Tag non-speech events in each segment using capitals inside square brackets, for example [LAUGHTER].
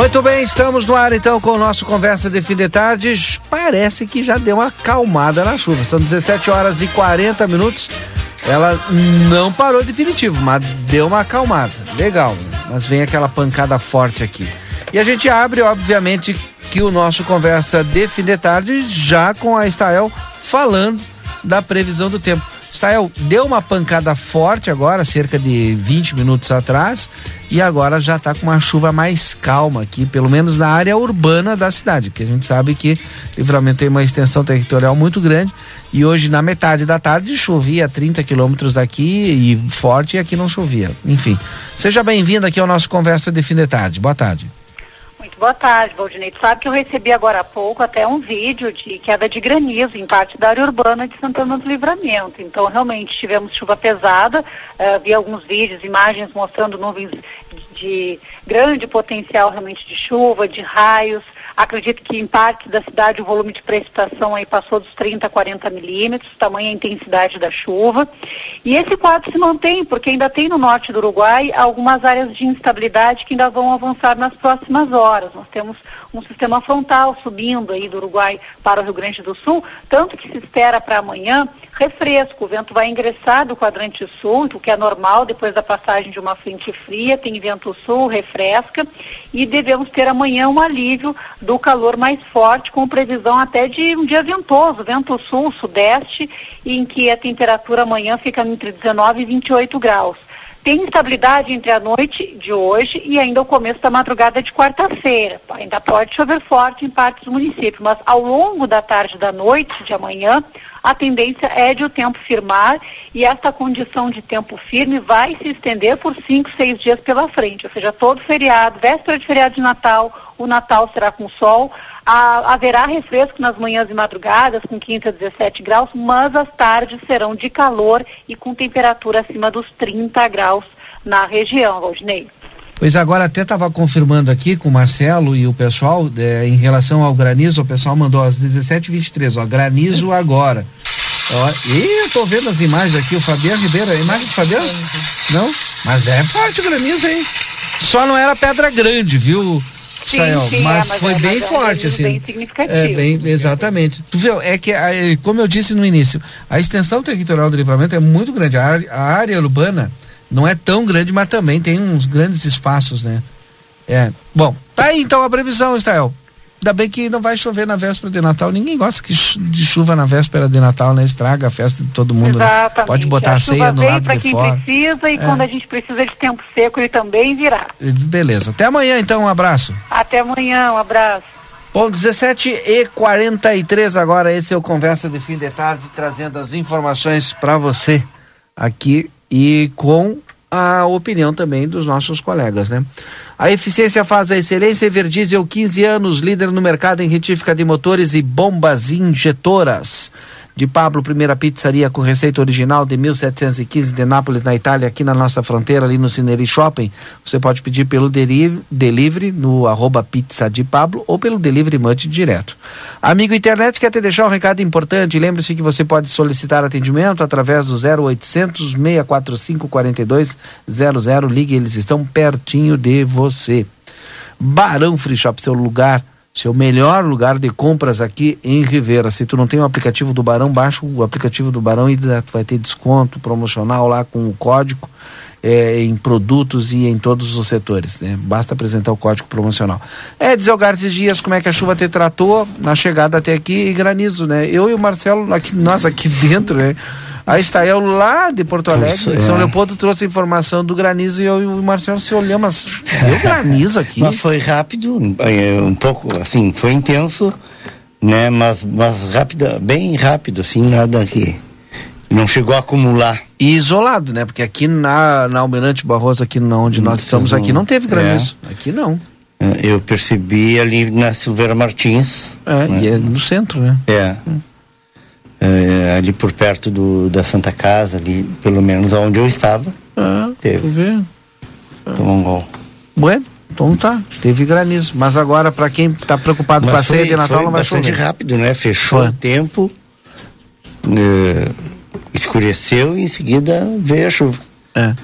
Muito bem, estamos no ar então com o nosso Conversa de Fim de Tarde. Parece que já deu uma acalmada na chuva. São 17 horas e 40 minutos. Ela não parou definitivo, mas deu uma acalmada. Legal, mas vem aquela pancada forte aqui. E a gente abre, obviamente, que o nosso Conversa de Fim de Tarde já com a Estael falando da previsão do tempo. Stael, deu uma pancada forte agora, cerca de 20 minutos atrás, e agora já está com uma chuva mais calma aqui, pelo menos na área urbana da cidade, porque a gente sabe que Livramento tem uma extensão territorial muito grande, e hoje na metade da tarde chovia 30 quilômetros daqui e forte, e aqui não chovia. Enfim, seja bem-vindo aqui ao nosso Conversa de Fim de Tarde. Boa tarde. Boa tarde, Valdinei. Tu sabe que eu recebi agora há pouco até um vídeo de queda de granizo em parte da área urbana de Santana do Livramento. Então, realmente, tivemos chuva pesada. Uh, vi alguns vídeos, imagens mostrando nuvens de grande potencial realmente de chuva, de raios. Acredito que em parte da cidade o volume de precipitação aí passou dos 30 a 40 milímetros, tamanha intensidade da chuva. E esse quadro se mantém, porque ainda tem no norte do Uruguai algumas áreas de instabilidade que ainda vão avançar nas próximas horas. Nós temos um sistema frontal subindo aí do Uruguai para o Rio Grande do Sul, tanto que se espera para amanhã refresco. O vento vai ingressar do quadrante sul, o que é normal depois da passagem de uma frente fria, tem vento sul, refresca, e devemos ter amanhã um alívio do calor mais forte, com previsão até de um dia ventoso, vento sul, sudeste, em que a temperatura amanhã fica entre 19 e 28 graus. Tem instabilidade entre a noite de hoje e ainda o começo da madrugada de quarta-feira. Ainda pode chover forte em partes do município, mas ao longo da tarde da noite de amanhã, a tendência é de o tempo firmar e esta condição de tempo firme vai se estender por cinco, seis dias pela frente, ou seja, todo feriado, véspera de feriado de Natal, o Natal será com sol, haverá refresco nas manhãs e madrugadas, com 15 a 17 graus, mas as tardes serão de calor e com temperatura acima dos 30 graus na região, Rodney. Pois agora até estava confirmando aqui com o Marcelo e o pessoal, é, em relação ao granizo, o pessoal mandou às 17h23, ó, granizo agora. Ó, e eu tô vendo as imagens aqui, o Fabiano Ribeiro, a imagem do Fabiano? Não? Mas é forte o granizo, hein? Só não era pedra grande, viu? Sim, sim, mas é, foi mas bem é forte, assim. Bem significativo. É, bem, exatamente. Tu viu, é que, como eu disse no início, a extensão territorial do livramento é muito grande. A área, a área urbana não é tão grande, mas também tem uns grandes espaços, né? É. Bom, tá aí então a previsão, Israel. Ainda bem que não vai chover na véspera de Natal. Ninguém gosta de chuva na véspera de Natal, né? Estraga a festa de todo mundo. Exatamente. Né? Pode botar a, a ceia no lado para de quem fora. precisa e é. quando a gente precisa de tempo seco, ele também virá. Beleza. Até amanhã, então. Um abraço. Até amanhã. Um abraço. Bom, 17 e 43 agora. Esse é o Conversa de Fim de Tarde, trazendo as informações para você aqui e com a opinião também dos nossos colegas, né? A eficiência faz a excelência Everdiesel 15 anos, líder no mercado em retífica de motores e bombas injetoras de Pablo, primeira pizzaria com receita original de 1715 de Nápoles, na Itália, aqui na nossa fronteira, ali no Cineri Shopping. Você pode pedir pelo delivery, no arroba pizza de Pablo ou pelo delivery munch direto. Amigo internet, quer te deixar um recado importante? Lembre-se que você pode solicitar atendimento através do 0800 645 4200. Ligue, eles estão pertinho de você. Barão Free Shop, seu lugar seu melhor lugar de compras aqui em Rivera. Se tu não tem o aplicativo do Barão, baixa o aplicativo do Barão e tu vai ter desconto promocional lá com o código é, em produtos e em todos os setores. Né? Basta apresentar o código promocional. É, Elgartes Dias, como é que a chuva te tratou na chegada até aqui e granizo, né? Eu e o Marcelo, aqui, nós aqui dentro, né? A Estael lá de Porto Alegre, São é. Leopoldo trouxe informação do granizo e eu e o Marcelo se olhamos, mas deu [LAUGHS] granizo aqui. Mas foi rápido, um pouco, assim, foi intenso, né? Mas, mas rápido, bem rápido, assim, nada que não chegou a acumular. E isolado, né? Porque aqui na, na Almirante Barroso, aqui na onde nós estamos, aqui não teve granizo. É. Aqui não. É, eu percebi ali na Silveira Martins. É, né? e é no centro, né? É. Hum é, ali por perto do, da Santa Casa, ali, pelo menos onde eu estava. Ah, teve. Ah. Tomou um gol. Bueno, então tá, teve granizo. Mas agora, para quem está preocupado com a ceia de Natal, não vai bastante chover. rápido, né? Fechou foi. o tempo, é, escureceu e em seguida veio a chuva. É.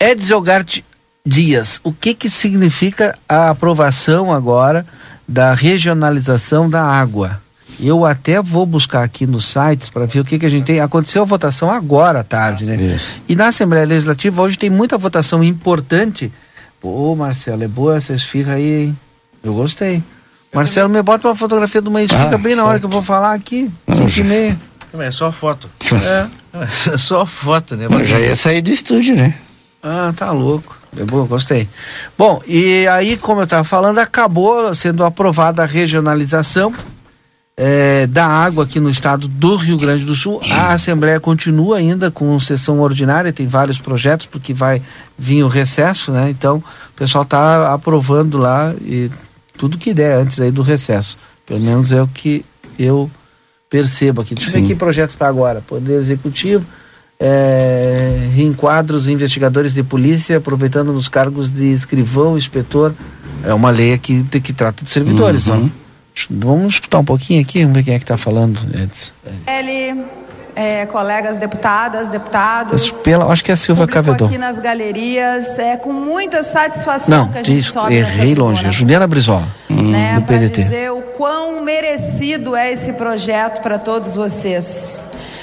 Edson Gart dias. O que que significa a aprovação agora da regionalização da água? Eu até vou buscar aqui nos sites para ver o que, que a gente tem. Aconteceu a votação agora à tarde, né? Isso. E na Assembleia Legislativa hoje tem muita votação importante. Pô, Marcelo, é boa essa esfirra aí, hein? Eu gostei. Marcelo, me bota uma fotografia de uma esfirra ah, bem na hora que eu vou falar aqui, cinco e meia. É só foto. [LAUGHS] É. é [LAUGHS] só foto, né? Mas já ia sair do estúdio, né? Ah, tá louco. É bom, gostei. Bom, e aí, como eu estava falando, acabou sendo aprovada a regionalização é, da água aqui no estado do Rio Grande do Sul. A Assembleia continua ainda com sessão ordinária, tem vários projetos, porque vai vir o recesso, né? Então, o pessoal está aprovando lá e tudo que der antes aí do recesso. Pelo menos é o que eu percebo aqui. Deixa eu ver que projeto está agora. Poder Executivo, é, reenquadra os investigadores de polícia, aproveitando nos cargos de escrivão, inspetor. É uma lei aqui que, que trata de servidores, uhum. Né? Vamos escutar um pouquinho aqui, vamos ver quem é que está falando, Edson. Ele, é, colegas deputadas, deputados. Pela, acho que é a Silva Cavedor. aqui nas galerias, é com muita satisfação Não, que a gente diz, sobe errei longe. É Juliana Brizola, hum, né, do PDT. dizer o quão merecido é esse projeto para todos vocês.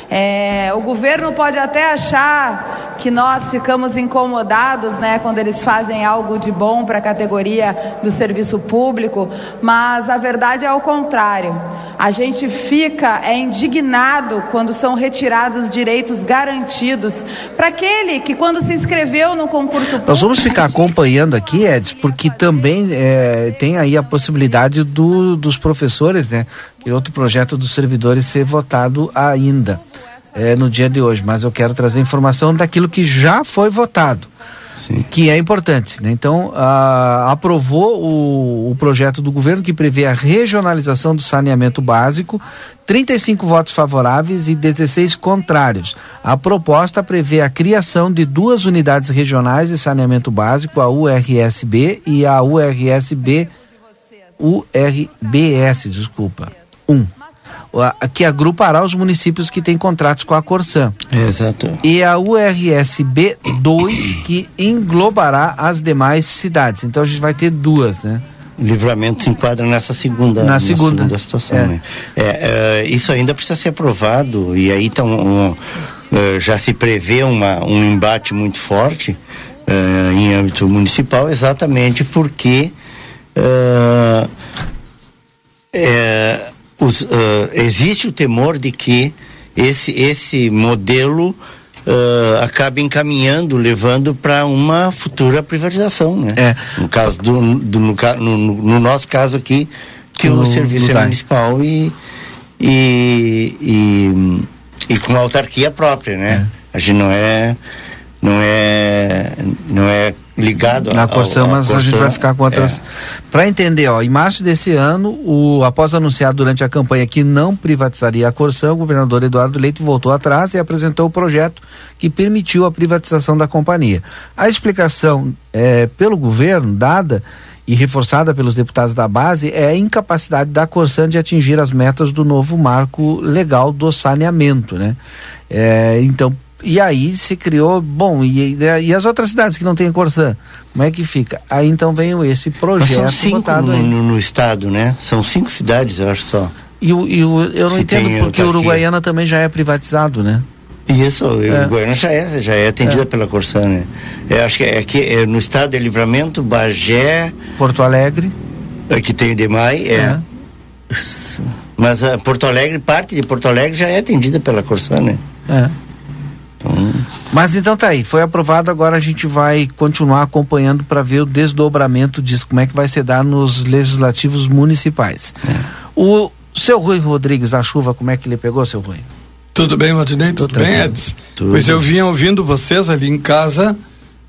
É, o governo pode até achar que nós ficamos incomodados, né, quando eles fazem algo de bom para a categoria do serviço público, mas a verdade é o contrário. A gente fica é indignado quando são retirados direitos garantidos para aquele que quando se inscreveu no concurso público. Nós vamos ficar acompanhando aqui, Edson, porque também é, tem aí a possibilidade do, dos professores, né? Que outro projeto dos servidores ser votado ainda é, no dia de hoje, mas eu quero trazer informação daquilo que já foi votado. Sim. que é importante. Né? Então, aprovou o, o, projeto do governo que prevê a regionalização do saneamento básico, 35 votos favoráveis e 16 contrários. A proposta prevê a criação de duas unidades regionais de saneamento básico, a URSB e a URSB URBS, desculpa. 1. Um que agrupará os municípios que têm contratos com a Corsan. Exato. E a URSB 2, que englobará as demais cidades. Então a gente vai ter duas, né? O livramento se enquadra nessa segunda, na segunda. segunda situação. É. Né? É, é, isso ainda precisa ser aprovado e aí então, um, uh, já se prevê uma, um embate muito forte uh, em âmbito municipal, exatamente porque uh, é, os, uh, existe o temor de que esse, esse modelo uh, acabe encaminhando, levando para uma futura privatização, né? É. No caso do, do no, no, no, nosso caso aqui, que no, o serviço é municipal e, e, e, e, com autarquia própria, né? É. A gente não é não é não é ligado na Corsã, mas a gente vai ficar com outras. É. Para entender, ó, em março desse ano, o após anunciar durante a campanha que não privatizaria a Corsã, o governador Eduardo Leite voltou atrás e apresentou o projeto que permitiu a privatização da companhia. A explicação é, pelo governo dada e reforçada pelos deputados da base é a incapacidade da Corsan de atingir as metas do novo marco legal do saneamento, né? É, então, e aí se criou, bom, e, e as outras cidades que não têm Corsã, como é que fica? Aí então veio esse projeto Mas são cinco no, no, no, estado, né? São cinco cidades, eu acho só. E, e eu não entendo porque Uruguaiana também já é privatizado, né? Isso, é. Uruguaiana já é, já é atendida é. pela Corsã, né? Eu acho que é aqui é no estado de Livramento, Bagé. Porto Alegre. Aqui tem o DEMAI, é. é. Mas a Porto Alegre, parte de Porto Alegre já é atendida pela Corsã, né? É. Então... Mas então tá aí, foi aprovado, agora a gente vai continuar acompanhando para ver o desdobramento disso, como é que vai se dar nos legislativos municipais. É. O seu Rui Rodrigues, a chuva, como é que ele pegou, seu Rui? Tudo bem, Matinei? Tudo, Tudo bem, Edson? Tudo. Pois eu vinha ouvindo vocês ali em casa,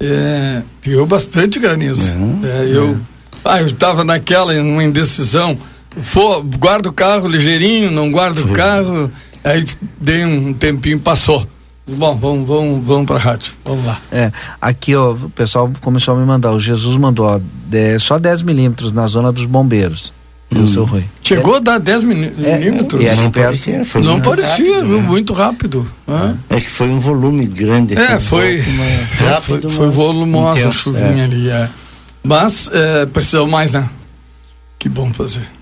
é, deu bastante granizo. É, é, eu, é. ah, eu estava naquela, numa indecisão, for, guardo o carro ligeirinho, não guardo o carro, aí dei um tempinho, passou. Bom, vamos, vamos, vamos para a rádio. Vamos lá. É, aqui ó, o pessoal começou a me mandar. O Jesus mandou ó, de, só 10 milímetros na zona dos bombeiros. Hum. Eu sou Rui. Chegou a dar 10 milímetros. É, não parecia, foi não parecia, rápido, né? muito rápido. É. é que foi um volume grande. É, [LAUGHS] foi. Rápido, foi, foi volumosa intenso, a chuvinha é. ali. É. Mas é, precisou mais, né? Que bom fazer.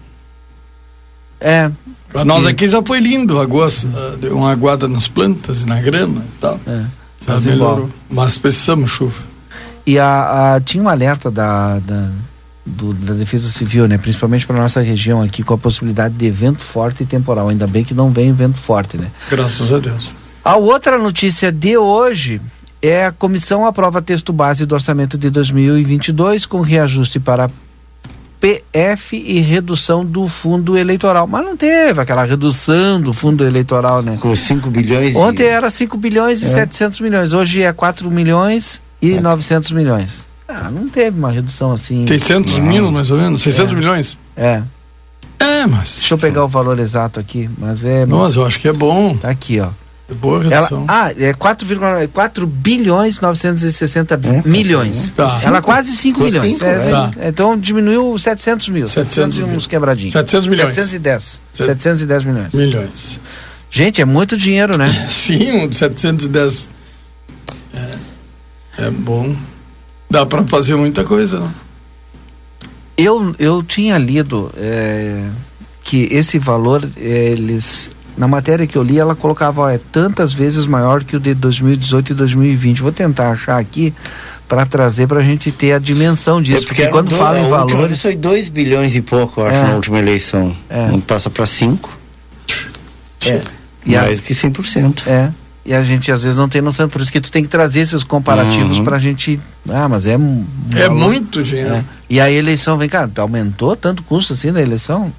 É. Pra nós aqui já foi lindo, agosto, uh, deu uma aguada nas plantas e na grama e tal. É, já melhorou. Igual. Mas precisamos chuva. E a, a, tinha um alerta da, da, do, da Defesa Civil, né? Principalmente para nossa região aqui, com a possibilidade de vento forte e temporal. Ainda bem que não vem vento forte, né? Graças a Deus. A outra notícia de hoje é a comissão aprova texto base do orçamento de 2022 com reajuste para PF e redução do fundo eleitoral. Mas não teve aquela redução do fundo eleitoral, né? Com 5 bilhões. Ontem e... era 5 bilhões e é. 700 milhões. Hoje é 4 milhões e é. 900 milhões. Ah, não teve uma redução assim. 600 não. mil, mais ou menos? 600 é. milhões? É. É, mas. Deixa eu pegar o valor exato aqui, mas é. Nossa, eu acho que é bom. Tá aqui, ó. É boa redução. Ela, ah, é 4,4 bilhões 960 é, milhões. Tá. Ela quase 5 milhões. Cinco, é, tá. Então diminuiu 700 mil. 700, 700 uns quebradinhos. 700 milhões. 710. 710 milhões. Milhões. Gente, é muito dinheiro, né? [LAUGHS] Sim, um 710. É, é bom. Dá para fazer muita coisa, não? Eu, eu tinha lido é, que esse valor, eles na matéria que eu li, ela colocava, ó, é tantas vezes maior que o de 2018 e 2020. Vou tentar achar aqui para trazer para a gente ter a dimensão disso, é porque, porque quando fala em valores... Foi 2 bilhões e pouco, eu acho, é. na última eleição. É. Não passa para 5. É. Mais do que 100%. É. E a gente às vezes não tem noção, por isso que tu tem que trazer esses comparativos uhum. para a gente. Ah, mas é. É muito dinheiro. É. E a eleição, vem cá, aumentou tanto o custo assim da eleição?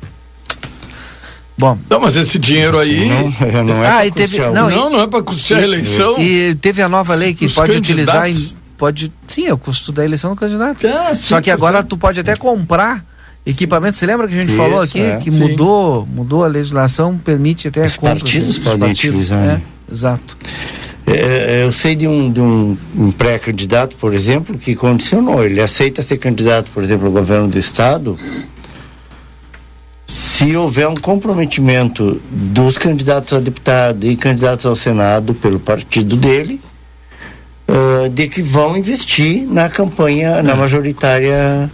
Bom. Não, mas esse dinheiro aí. Não, não é ah, e teve, não, não, não é para custear a eleição. E, e, teve a nova lei que pode utilizar. Em, pode, sim, é o custo da eleição do candidato. Ah, sim, Só que agora tu pode até comprar equipamento. Você lembra que a gente Isso, falou aqui é. que mudou, mudou a legislação, permite até Os partidos podem utilizar. É, né? exato. É, é, eu sei de um, de um, um pré-candidato, por exemplo, que condicionou. Ele aceita ser candidato, por exemplo, ao governo do estado se houver um comprometimento dos candidatos a deputado e candidatos ao Senado pelo partido dele, uh, de que vão investir na campanha, é. na majoritária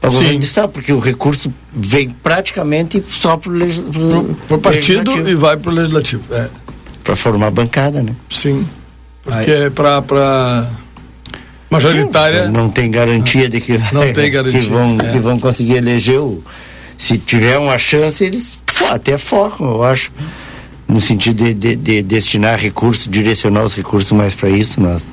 ao governo do Estado, porque o recurso vem praticamente só para o partido e vai para o legislativo. É. Para formar a bancada, né? Sim. Porque é para majoritária. Sim, não tem garantia de que, não tem [LAUGHS] garantia, que, vão, é. que vão conseguir eleger o se tiver uma chance, eles pô, até focam, eu acho, no sentido de, de, de destinar recursos, direcionar os recursos mais para isso, mas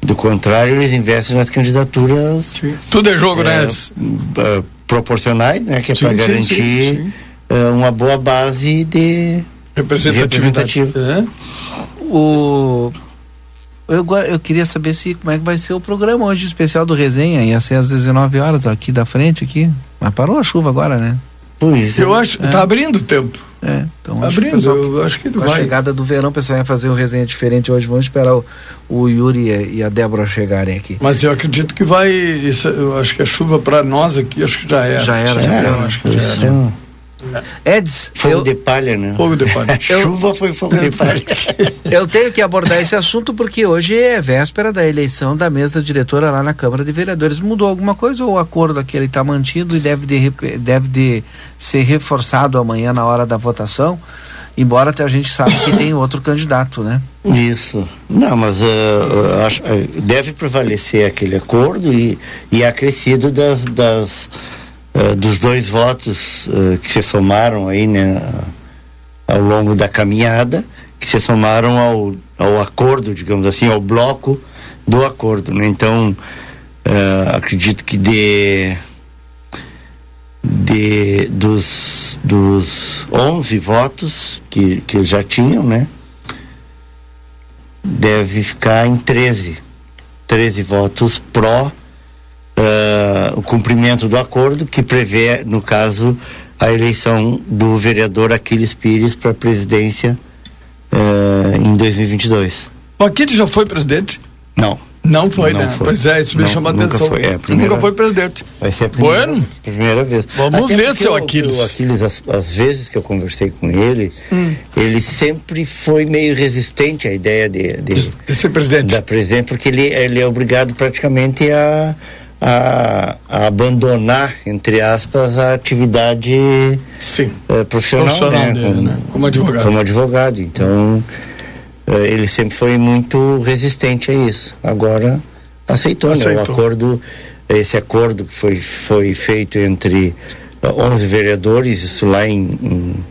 do contrário, eles investem nas candidaturas. Sim. Tudo é jogo, né, é, né? proporcionais, né? Que é para garantir sim, sim, uh, uma boa base de representativo. É. O eu, eu queria saber se como é que vai ser o programa hoje especial do resenha. Ia ser às 19 horas aqui da frente aqui. Mas parou a chuva agora, né? Pois eu é. acho que tá abrindo o tempo. É, então tá abrindo, pessoal, eu acho que ele com vai. a chegada do verão, o pessoal vai fazer um resenha diferente hoje. Vamos esperar o, o Yuri e a Débora chegarem aqui. Mas eu acredito que vai, isso, eu acho que a chuva para nós aqui, acho que já era. Já era, já, já era, acho que já era. Eds. Fogo eu... de palha, né? Fogo de palha. [LAUGHS] eu... Chuva foi fogo de palha. [LAUGHS] eu tenho que abordar esse assunto porque hoje é véspera da eleição da mesa diretora lá na Câmara de Vereadores. Mudou alguma coisa ou o acordo aquele está mantido e deve de, deve de ser reforçado amanhã na hora da votação? Embora até a gente sabe que tem outro candidato, né? Isso. Não, mas uh, acho, uh, deve prevalecer aquele acordo e, e acrescido das, das uh, dos dois votos uh, que se somaram aí, né, ao longo da caminhada, que se somaram ao, ao acordo, digamos assim, ao bloco do acordo, né? Então, uh, acredito que de de dos dos 11 votos que que já tinham, né? Deve ficar em 13. 13 votos pró uh, o cumprimento do acordo que prevê, no caso, a eleição do vereador Aquiles Pires para a presidência uh, em 2022. O Aquiles já foi presidente? Não. Não foi, não né? Foi. Pois é, isso me chamou a atenção. Foi, é, primeira, nunca foi presidente. Vai ser a primeira, bueno. primeira vez. Vamos Até ver, seu Aquiles. O Aquiles, as, as, vezes que eu conversei com ele, hum. ele sempre foi meio resistente à ideia de, de, de ser presidente. Da presidente, porque ele, ele é obrigado praticamente a, a, a abandonar, entre aspas, a atividade Sim. Uh, profissional, profissional né? dele, como, né? como advogado. Como advogado. Então, uh, ele sempre foi muito resistente a isso. Agora aceitou, aceitou. né? O acordo, esse acordo que foi, foi feito entre 11 vereadores, isso lá em. em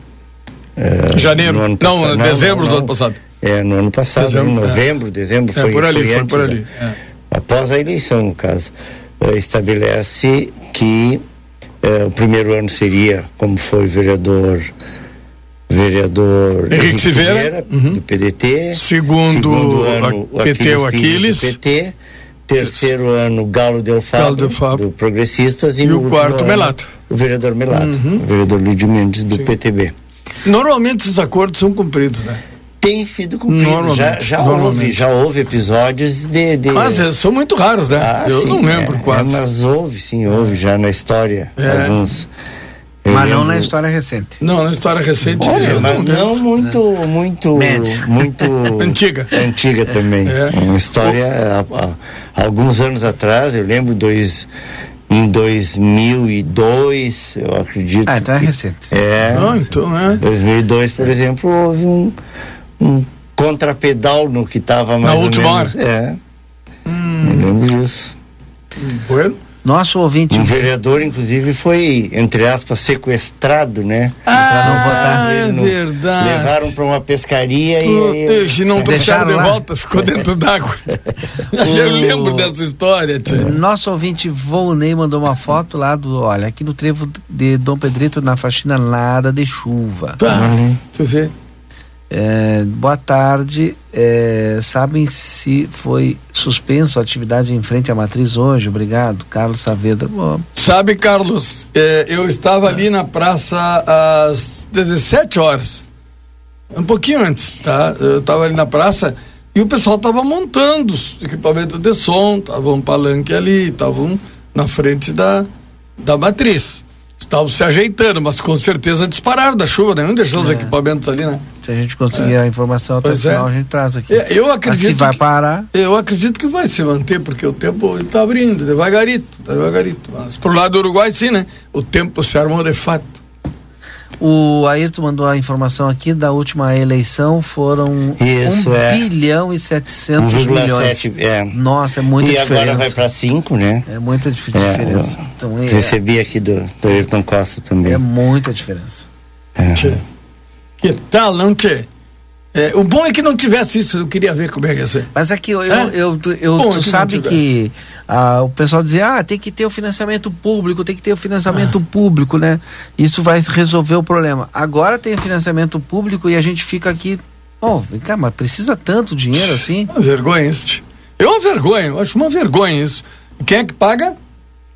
uh, Janeiro, não, passado, não, dezembro não, do ano passado. É, no ano passado, dezembro, em novembro, é. dezembro, foi, é, por ali, foi, foi por ali. É. Após a eleição, no caso, uh, estabelece que uh, o primeiro ano seria, como foi vereador vereador Henrique, Henrique Silveira, uhum. do PDT. Segundo, segundo ano, PT, o Aquiles. Do PT. Terceiro Isso. ano, Galo Del Fabro, Del Fabro. do Progressistas. E, e o quarto, ano, Melato. O vereador Melato, uhum. o vereador Lídio Mendes, do Sim. PTB. Normalmente esses acordos são cumpridos, né? Tem sido cumprido. Já, já, houve, já houve episódios de. de... Mas é, são muito raros, né? Ah, Eu sim, não lembro é, quase. É, mas houve, sim, houve já na história. É. Alguns. Eu mas lembro... não na história recente. Não, na história recente. Olha, mas não, não muito, muito, muito [LAUGHS] antiga. Antiga também. É. Uma história há, há, alguns anos atrás, eu lembro dois em 2002, eu acredito. Ah, então é recente. É. Ah, então, é. 2002, por exemplo, houve um um contrapedal no que estava mais Na ou última menos. hora? É. Hum. Me lembro disso. Bueno. Nosso ouvinte. Um vereador, inclusive, foi, entre aspas, sequestrado, né? Ah, não é no, verdade. Levaram para uma pescaria tu, e. Se não trouxeram de volta, ficou dentro d'água. [LAUGHS] Eu lembro dessa história, tia. Nosso ouvinte Volney mandou uma foto lá do. Olha, aqui no trevo de Dom Pedrito, na faxina, nada de chuva. Tá. Tu vê? É, boa tarde. É, sabem se foi suspenso a atividade em frente à matriz hoje? Obrigado, Carlos Saavedra. Bom. Sabe, Carlos, é, eu estava ali na praça às 17 horas, um pouquinho antes, tá? Eu estava ali na praça e o pessoal estava montando os equipamentos de som, tava um palanque ali, estavam na frente da, da matriz estavam se ajeitando, mas com certeza dispararam da chuva, né? Não deixou é. os equipamentos ali, né? Se a gente conseguir é. a informação até pois o final, é. a gente traz aqui. É, eu acredito. Mas se vai parar. Eu acredito que vai se manter, porque o tempo está abrindo, devagarito, devagarito. Mas pro lado do Uruguai, sim, né? O tempo se armou de fato. O Ayrton mandou a informação aqui da última eleição, foram Isso, 1 é. bilhão e 700 1, milhões. 7, é. Nossa, é muita e diferença. E agora vai para 5, né? É muita é, diferença. Então, é, recebi aqui do, do Ayrton Costa também. É muita diferença. É. Que tal, não, Tchê? É, o bom é que não tivesse isso, eu queria ver como é que ia ser. Mas aqui eu, é? eu, eu, eu tu é que sabe que ah, o pessoal dizia, ah, tem que ter o financiamento público, tem que ter o financiamento ah. público, né? Isso vai resolver o problema. Agora tem o financiamento público e a gente fica aqui, oh, vem cá, mas precisa tanto dinheiro assim? Uma vergonha isso. É uma vergonha, eu acho uma vergonha isso. Quem é que paga?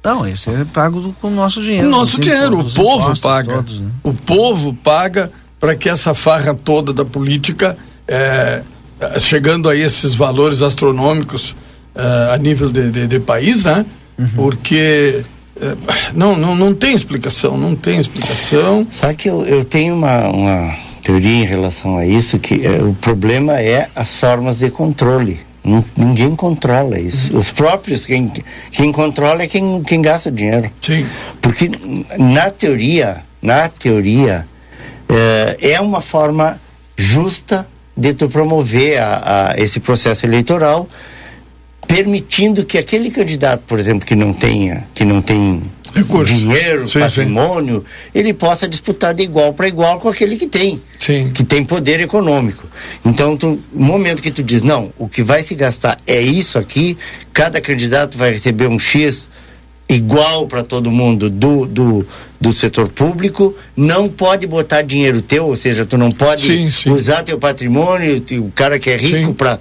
Não, isso é pago do, com o nosso dinheiro. O nosso dinheiro, o povo paga. Todos, né? O povo paga para que essa farra toda da política, é, chegando a esses valores astronômicos é, a nível de, de, de país, né? Uhum. Porque é, não, não, não tem explicação, não tem explicação. Sabe que eu, eu tenho uma, uma teoria em relação a isso, que é, o problema é as formas de controle. Ninguém controla isso. Uhum. Os próprios, quem, quem controla é quem, quem gasta dinheiro. Sim. Porque na teoria, na teoria, é, é uma forma justa de tu promover a, a esse processo eleitoral, permitindo que aquele candidato, por exemplo, que não tenha, que não tem dinheiro, sim, patrimônio, sim. ele possa disputar de igual para igual com aquele que tem, sim. que tem poder econômico. Então, tu, no momento que tu diz, não, o que vai se gastar é isso aqui, cada candidato vai receber um X igual para todo mundo do, do, do setor público, não pode botar dinheiro teu, ou seja, tu não pode sim, sim. usar teu patrimônio, o cara que é rico para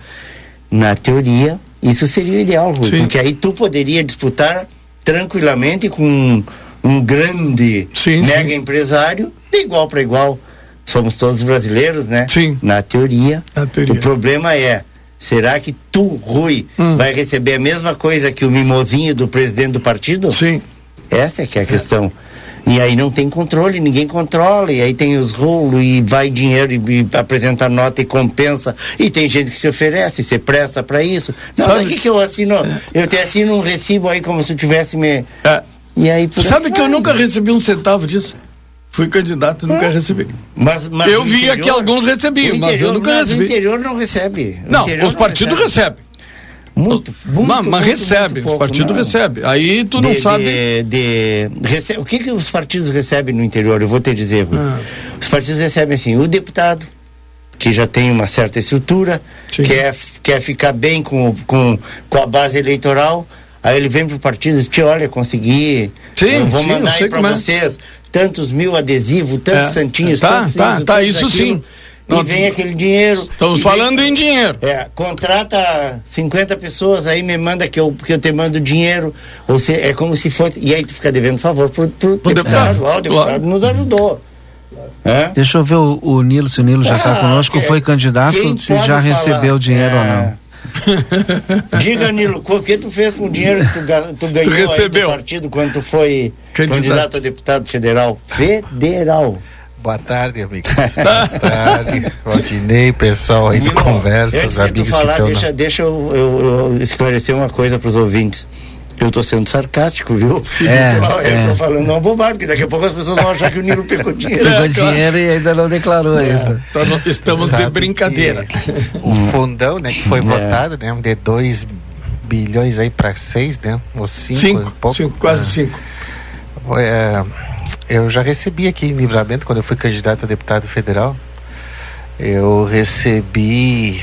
na teoria, isso seria o ideal, Rui, porque aí tu poderia disputar tranquilamente com um, um grande sim, mega empresário de igual para igual. Somos todos brasileiros, né? Sim. Na teoria. Na teoria. O problema é Será que tu, Rui, hum. vai receber a mesma coisa que o mimosinho do presidente do partido? Sim. Essa é que é a questão. E aí não tem controle, ninguém controla, e aí tem os rolos, e vai dinheiro, e, e apresenta nota e compensa, e tem gente que se oferece, se presta para isso. Não, Sabe... daqui que eu assino, eu te assino um recibo aí como se eu tivesse me... É. E aí, Sabe que vai. eu nunca recebi um centavo disso? Fui candidato e nunca é. recebi. Mas, mas eu vi interior, que alguns recebiam, mas eu nunca recebi. O interior não recebe. O não, os partidos recebem. Muito, muito, mas, mas muito, recebe, muito pouco, os partidos recebem. Aí tu não de, sabe. De, de, recebe, o que, que os partidos recebem no interior? Eu vou te dizer. Ah. Os partidos recebem assim, o deputado, que já tem uma certa estrutura, quer, quer ficar bem com, com, com a base eleitoral, aí ele vem para o partido e diz, olha, consegui, sim, vou sim, mandar aí para é. vocês tantos mil adesivos, tantos é, santinhos, tá, tantos tá, isso, tá, isso aquilo. sim. E vem aquele dinheiro. Estamos falando vem, em dinheiro. É, contrata 50 pessoas, aí me manda que eu, que eu te mando dinheiro. Ou se, é como se fosse. E aí tu fica devendo favor pro, pro, pro deputado. deputado. o deputado nos ajudou. É? Deixa eu ver o, o, Nilo, se o Nilo já está ah, conosco, é, foi candidato, se já recebeu dinheiro é, ou não. [LAUGHS] Diga, Nilo, o que tu fez com o dinheiro que tu, tu ganhou tu recebeu. do partido quando tu foi candidato. candidato a deputado federal? Federal. Boa tarde, amigos. Boa tarde, Valdinei, pessoal aí de conversa, os amigos falar, que deixa, na... deixa eu, eu, eu, esclarecer uma coisa para os ouvintes. Eu estou sendo sarcástico, viu? [LAUGHS] É, eu estou é. falando uma bobagem, porque daqui a pouco as pessoas vão achar que o Nilo pegou dinheiro. Pegou dinheiro e ainda não declarou é. ainda. Então, estamos Sabe de brincadeira. [LAUGHS] O fundão, né, que foi é. votado, né, de 2 bilhões aí para 6, né? Ou 5, cinco, cinco, quase 5. É, eu já recebi aqui em Livramento, quando eu fui candidato a deputado federal. Eu recebi.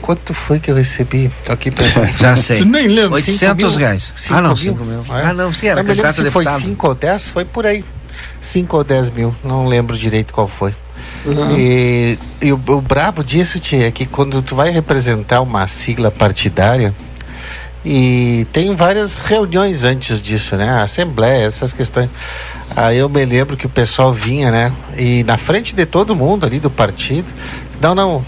Quanto foi que eu recebi? Tô aqui pensando. [LAUGHS] Já sei. nem lembro. 800 reais. ah, não, 5 mil. mil. Ah, não, sim, era candidato se deputado. foi 5 ou 10, foi por aí. 5 ou 10 mil, não lembro direito qual foi. Uhum. E, e o, o brabo disso, tia, é que quando tu vai representar uma sigla partidária, e tem várias reuniões antes disso, né? Assembleia, essas questões. Aí eu me lembro que o pessoal vinha, né? E na frente de todo mundo ali do partido, não, não,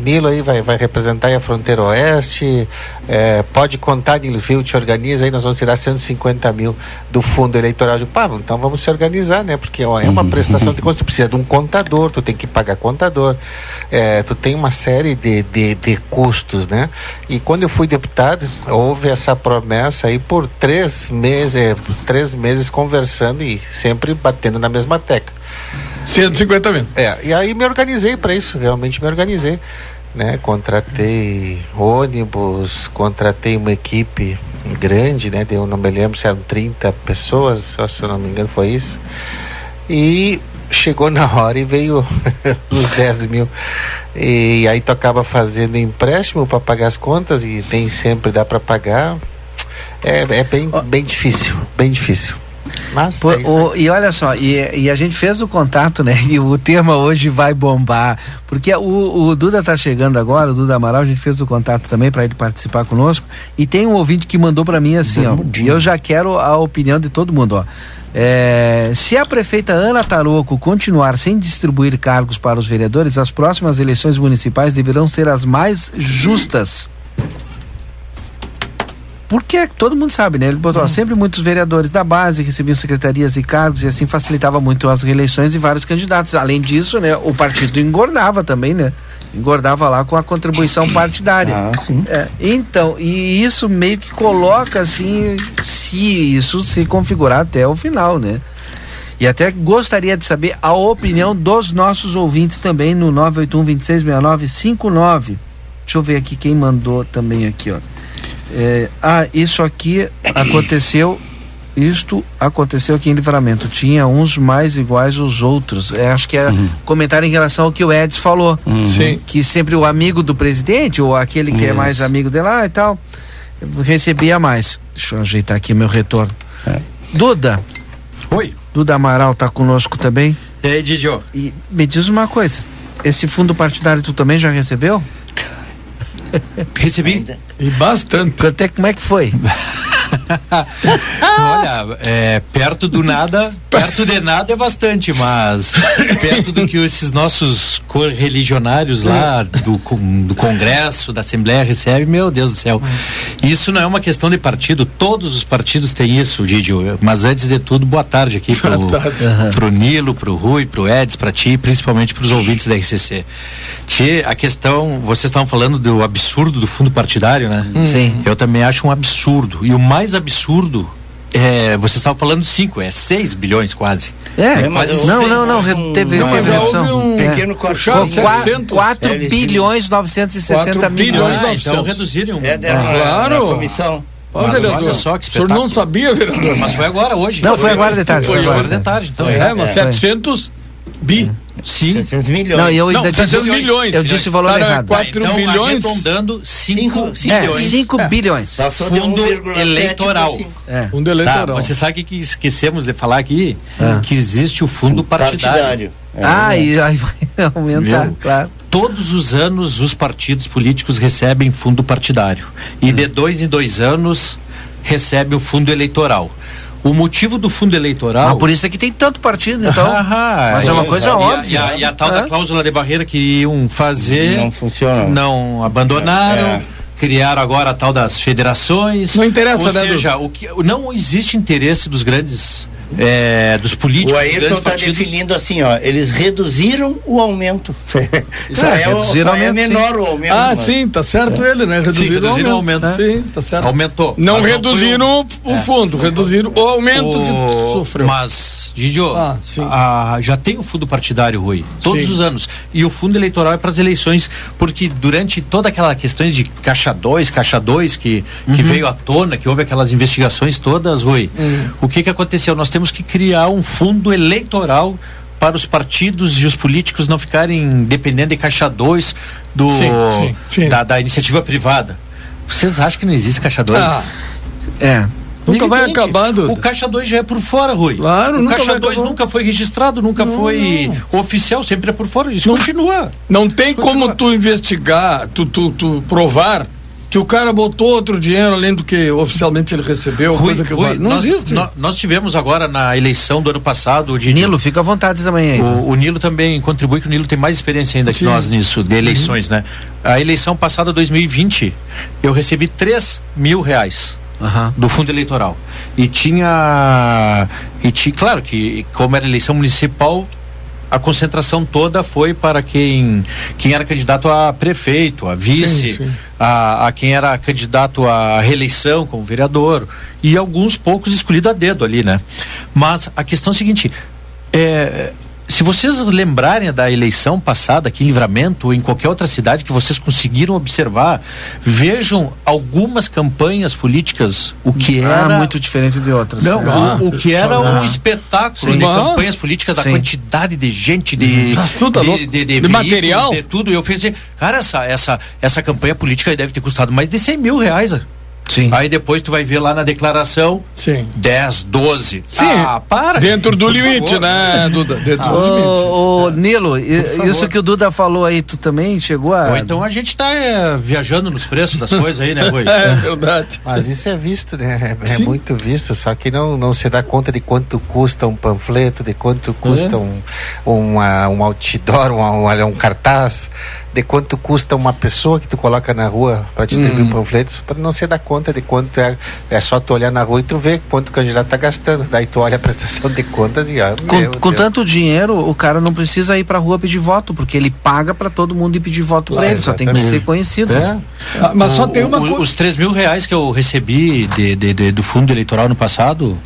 Nilo aí vai, vai representar a fronteira oeste, é, pode contar, Nilo, viu, te organiza aí, nós vamos tirar 150 mil do fundo eleitoral. de Pá, então vamos se organizar, né? Porque ó, é uma prestação de contas, tu precisa de um contador, tu tem que pagar contador, é, tu tem uma série de, de, de custos, né? E quando eu fui deputado, houve essa promessa aí por três meses, três meses conversando e sempre batendo na mesma tecla. 150 mil. É, e aí me organizei para isso, realmente me organizei. Né? Contratei ônibus, contratei uma equipe grande, né? Eu não me lembro se eram 30 pessoas, se eu não me engano foi isso. E chegou na hora e veio [LAUGHS] os 10 mil. E aí tu acaba fazendo empréstimo para pagar as contas e nem sempre dá para pagar. É, é bem, bem difícil, bem difícil. Mas Por, é o, e olha só, e, e, a gente fez o contato, né? [LAUGHS] E o tema hoje vai bombar. Porque o, o Duda tá chegando agora, o Duda Amaral, a gente fez o contato também para ele participar conosco. E tem um ouvinte que mandou para mim assim, ó. E eu já quero a opinião de todo mundo, ó. É, se a prefeita Ana Taroco continuar sem distribuir cargos para os vereadores, as próximas eleições municipais deverão ser as mais justas porque todo mundo sabe, né? Ele botou uhum. sempre muitos vereadores da base, recebiam secretarias e cargos, e assim facilitava muito as reeleições de vários candidatos. Além disso, né, o partido engordava também, né? Engordava lá com a contribuição partidária. Ah, sim. É, então, e isso meio que coloca assim, se isso se configurar até o final, né? E até gostaria de saber a opinião dos nossos ouvintes também no 981 266959. Deixa eu ver aqui quem mandou também aqui, ó. É, ah, isso aqui aconteceu, isto aconteceu aqui em Livramento. Tinha uns mais iguais aos outros. É, acho que é uhum. comentário em relação ao que o Edson falou. Uhum. Que sempre o amigo do presidente, ou aquele que é mais amigo dele lá e tal, recebia mais. Deixa eu ajeitar aqui meu retorno. É. Duda. Oi. Duda Amaral tá conosco também. E aí, Didio? E me diz uma coisa. Esse fundo partidário tu também já recebeu? Recebi. E bastante. Quanto é, como é que foi? [LAUGHS] Olha, é, perto do nada, perto de nada é bastante, mas perto do que esses nossos correligionários lá do, do Congresso, da Assembleia recebem, meu Deus do céu. Isso não é uma questão de partido, todos os partidos têm isso, Didio. Mas antes de tudo, boa tarde aqui pro, pro Nilo, pro Rui, pro Eds, pra ti, principalmente pros ouvintes da RCC. Ti, a questão, vocês estavam falando do absurdo do fundo partidário, né? Sim. Eu também acho um absurdo. E o mais absurdo é, você estava falando 5, é 6 bilhões quase. É, é mas não, não, não, não, teve não, uma redução. Um pequeno corte. 4 bilhões 960 milhões. Ah, então reduziram. É, deram claro. Na comissão. Ó, mas vereador, olha só que O senhor não sabia, vereador? Mas foi agora, hoje. Não, foi agora de tarde. Foi, agora de tarde. Então, é, mas 700 bi. Sim. 700 milhões. Não, eu ainda não, disse milhões. Eu disse o valor Para errado. 4 então, bilhões. Arredondando 5 bilhões. 5 é. bilhões. Fundo eleitoral. É. Fundo eleitoral. Tá, você sabe que esquecemos de falar aqui? É. Que existe o fundo partidário. partidário. É, ah, e aí vai [LAUGHS] aumentar, Viu? claro. Todos os anos os partidos políticos recebem fundo partidário. E hum. de dois em dois anos recebe o fundo eleitoral. O motivo do fundo eleitoral. Ah, por isso é que tem tanto partido, então. [LAUGHS] Ah, mas é, uma coisa e, óbvia. E a, e a tal da cláusula de barreira que iam fazer. Não funciona. Não abandonaram. É. Criaram agora a tal das federações. Não interessa, Ou né, seja, o que, não existe interesse dos grandes é, dos políticos. O Ayrton está definindo assim, ó, eles reduziram o aumento. [LAUGHS] Isso é, é, reduziram é menor o aumento. Ah, mas... sim, tá certo é. ele, né? Reduziram, sim, reduziram o aumento. aumento. Sim, tá certo. Aumentou. Não reduziram o, o fundo, reduziram o aumento o... que sofreu. Mas, Didio, ah, a, já tem o fundo partidário, Rui, todos sim. os anos. E o fundo eleitoral é para as eleições, porque durante toda aquela questão de caixa 2, caixa 2 que, que uhum. veio à tona, que houve aquelas investigações todas, Rui, uhum. o que que aconteceu? Nós temos temos que criar um fundo eleitoral para os partidos e os políticos não ficarem dependendo de caixa 2 do sim, sim, sim. Da, da, iniciativa privada. Vocês acham que não existe caixa 2? Ah, é. Nunca vai acabar, O caixa 2 já é por fora, Rui. Claro, o caixa 2 nunca foi registrado, nunca não, foi não. oficial, sempre é por fora. Isso não, continua. Não tem como tu investigar, tu, tu, tu provar que o cara botou outro dinheiro além do que oficialmente ele recebeu, Rui, coisa que Rui, Não nós, existe. Nós, nós, tivemos agora na eleição do ano passado. De Nilo, fica à vontade também aí. O, o, Nilo também contribui, que o Nilo tem mais experiência ainda Sim. que nós nisso, de eleições, uhum. né? A eleição passada, 2020, eu recebi 3 mil reais. Uhum. do fundo eleitoral e tinha e tinha claro que como era eleição municipal a concentração toda foi para quem, quem era candidato a prefeito, a vice, sim, sim. A, a quem era candidato à reeleição como vereador e alguns poucos escolhidos a dedo ali, né? Mas a questão é a seguinte, é, se vocês lembrarem da eleição passada aqui em Livramento ou em qualquer outra cidade que vocês conseguiram observar, vejam algumas campanhas políticas, o que ah, era muito diferente de outras. Não, ah, o, o, que era ah. um espetáculo Sim. de campanhas políticas da Sim. quantidade de gente, de hum. tá de, de, de, de material, de tudo. Eu pensei, cara, essa essa essa campanha política deve ter custado mais de 100 mil reais. Sim. Aí depois tu vai ver lá na declaração Sim. 10, 12. Sim. Ah, para. Dentro do limite, favor. né, Duda? Dentro ah. do limite. Ô, Nilo, isso que o Duda falou aí, tu também chegou a. Ou então a gente tá é, viajando nos preços das coisas aí, né, [LAUGHS] Rui? é verdade. Mas isso é visto, né? É, é muito visto, só que não, não se dá conta de quanto custa um panfleto, de quanto custa é. um, uma, um outdoor, um, um, um cartaz de quanto custa uma pessoa que tu coloca na rua para distribuir hum. panfletos, para não se dar conta de quanto é. É só tu olhar na rua e tu vê quanto o candidato está gastando. Daí tu olha a prestação de contas e. Ah, com, com tanto dinheiro, o cara não precisa ir para a rua pedir voto, porque ele paga para todo mundo ir pedir voto para ele, só tem que ser conhecido. É. Ah, mas o, só tem uma o, Os 3 mil reais que eu recebi de, de, de, do fundo eleitoral no passado,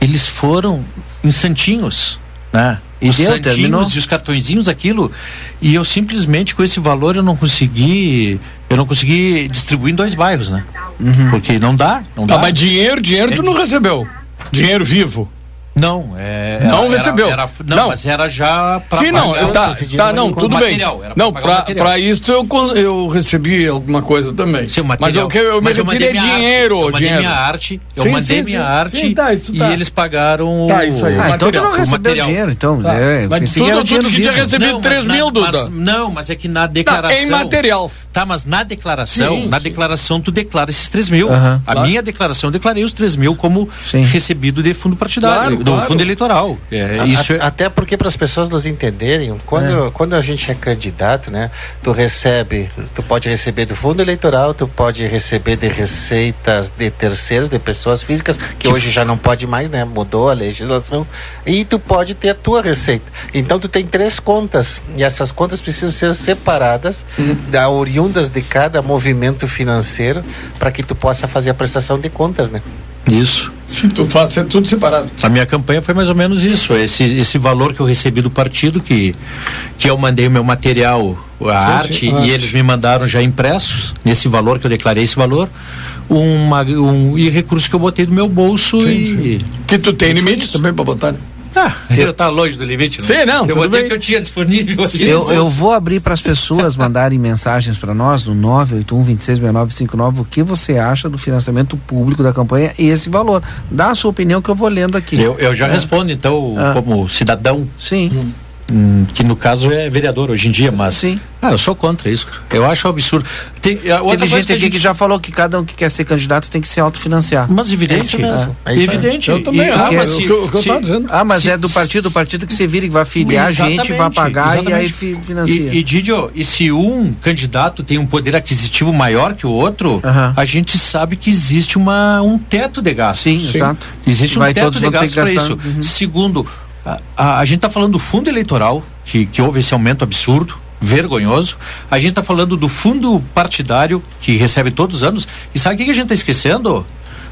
eles foram em santinhos, né? E os deu, santinhos e os cartõezinhos, aquilo. E eu simplesmente, com esse valor, eu não consegui. Eu não consegui distribuir em dois bairros, né? Uhum. Porque não dá, não dá. Mas dinheiro, dinheiro é tu não recebeu. Dinheiro vivo. Não, é, não era, recebeu. Era, não, não, mas era já para Sim, não, tá, tá não, tudo material, bem. Não, para isso eu, eu recebi alguma coisa também. Sim, mas eu, eu me retirei dinheiro, eu dinheiro. minha arte, eu sim, mandei sim, minha sim. arte tá, e tá. eles pagaram tá, isso aí. Ah, então tu não recebeu dinheiro, então. Tá. É, mas tudo, tudo que tinha recebido 3 mil, Duda. Não, mas é que na declaração... Tá, em material. Tá, mas na declaração, na declaração tu declara esses 3 mil. A minha declaração eu declarei os 3 mil como recebido de fundo partidário, do fundo eleitoral. É, isso é... Até porque para as pessoas nos entenderem, quando, é. quando a gente é candidato, né, tu recebe, tu pode receber do fundo eleitoral, tu pode receber de receitas de terceiros, de pessoas físicas, que, que hoje já não pode mais, né, mudou a legislação, e tu pode ter a tua receita. Então tu tem três contas e essas contas precisam ser separadas, uhum. da oriundas de cada movimento financeiro, para que tu possa fazer a prestação de contas, né? Isso. Sim, tu faz é tudo separado. A minha campanha foi mais ou menos isso, esse, esse valor que eu recebi do partido, que, que eu mandei o meu material, a sim, arte, sim, e eles me mandaram já impressos, nesse valor que eu declarei esse valor, uma, um, e recurso que eu botei do meu bolso sim, e. Que tu tem limite também para botar, né? Ah, eu tá longe do limite, não? Sim, não, eu bem. que eu tinha disponível aqui. Eu, eu vou abrir para as pessoas mandarem mensagens para nós no 981 o que você acha do financiamento público da campanha e esse valor. Dá a sua opinião que eu vou lendo aqui. Eu, eu já é. respondo então ah. como cidadão. Sim. Hum. Hum, que no caso é vereador hoje em dia, mas Sim. Ah, eu sou contra isso. Eu acho absurdo. Tem, Teve gente que aqui gente... que já falou que cada um que quer ser candidato tem que se autofinanciar. Mas evidente. É, é, é evidente. Eu também. Ah, mas se, o que eu se, dizendo. Ah, mas se, é do partido, o partido que você vira que vai filiar a gente, vai pagar exatamente. e aí financia. E, e Didio, e se um candidato tem um poder aquisitivo maior que o outro, uh -huh. a gente sabe que existe uma, um teto de gasto. Sim, Sim. exato. Existe um vai teto de gasto para isso. Uhum. Segundo, a, a, a gente está falando do fundo eleitoral, que, que houve esse aumento absurdo, vergonhoso. A gente está falando do fundo partidário, que recebe todos os anos. E sabe o que, que a gente está esquecendo?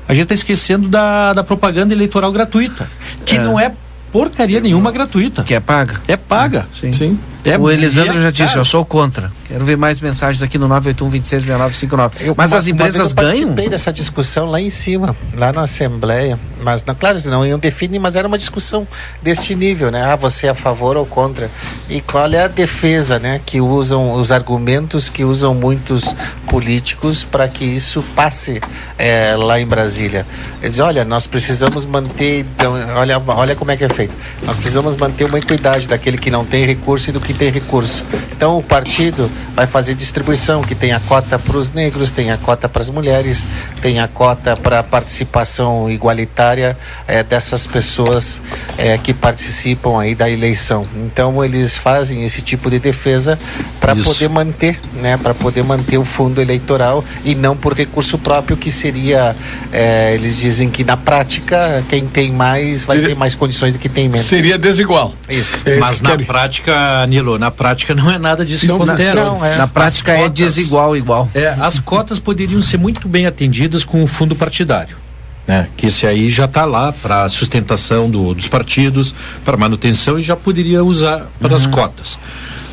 A gente está esquecendo da, da propaganda eleitoral gratuita, que é. não é porcaria nenhuma gratuita. Que é paga. É paga. Sim. sim. É, o Elisandro já disse, eu sou contra. Quero ver mais mensagens aqui no 981 Mas as empresas uma, ganham? Eu participei dessa discussão lá em cima, lá na Assembleia. Mas, não, claro, não iam definir, mas era uma discussão deste nível, né? Ah, você é a favor ou contra? E qual é a defesa, né? Que usam, os argumentos que usam muitos políticos para que isso passe é, lá em Brasília. Eles olha, nós precisamos manter, então, olha, olha como é que é feito. Nós precisamos manter uma equidade daquele que não tem recurso e do que tem recurso. Então o partido vai fazer distribuição, que tem a cota para os negros, tem a cota para as mulheres, tem a cota para a participação igualitária é, dessas pessoas é, que participam aí da eleição. Então eles fazem esse tipo de defesa para poder manter, né, para poder manter o fundo eleitoral e não por recurso próprio que seria, é, eles dizem que na prática quem tem mais vai seria, ter mais condições do que tem menos. Seria desigual. Isso. Mas na prática, Nilo na prática não é nada disso não, que acontece. Não, é. Na prática é cotas, é desigual igual. É, as cotas poderiam ser muito bem atendidas com o fundo partidário. Né? Que esse aí já está lá para sustentação do, dos partidos, para manutenção e já poderia usar para uhum. as cotas.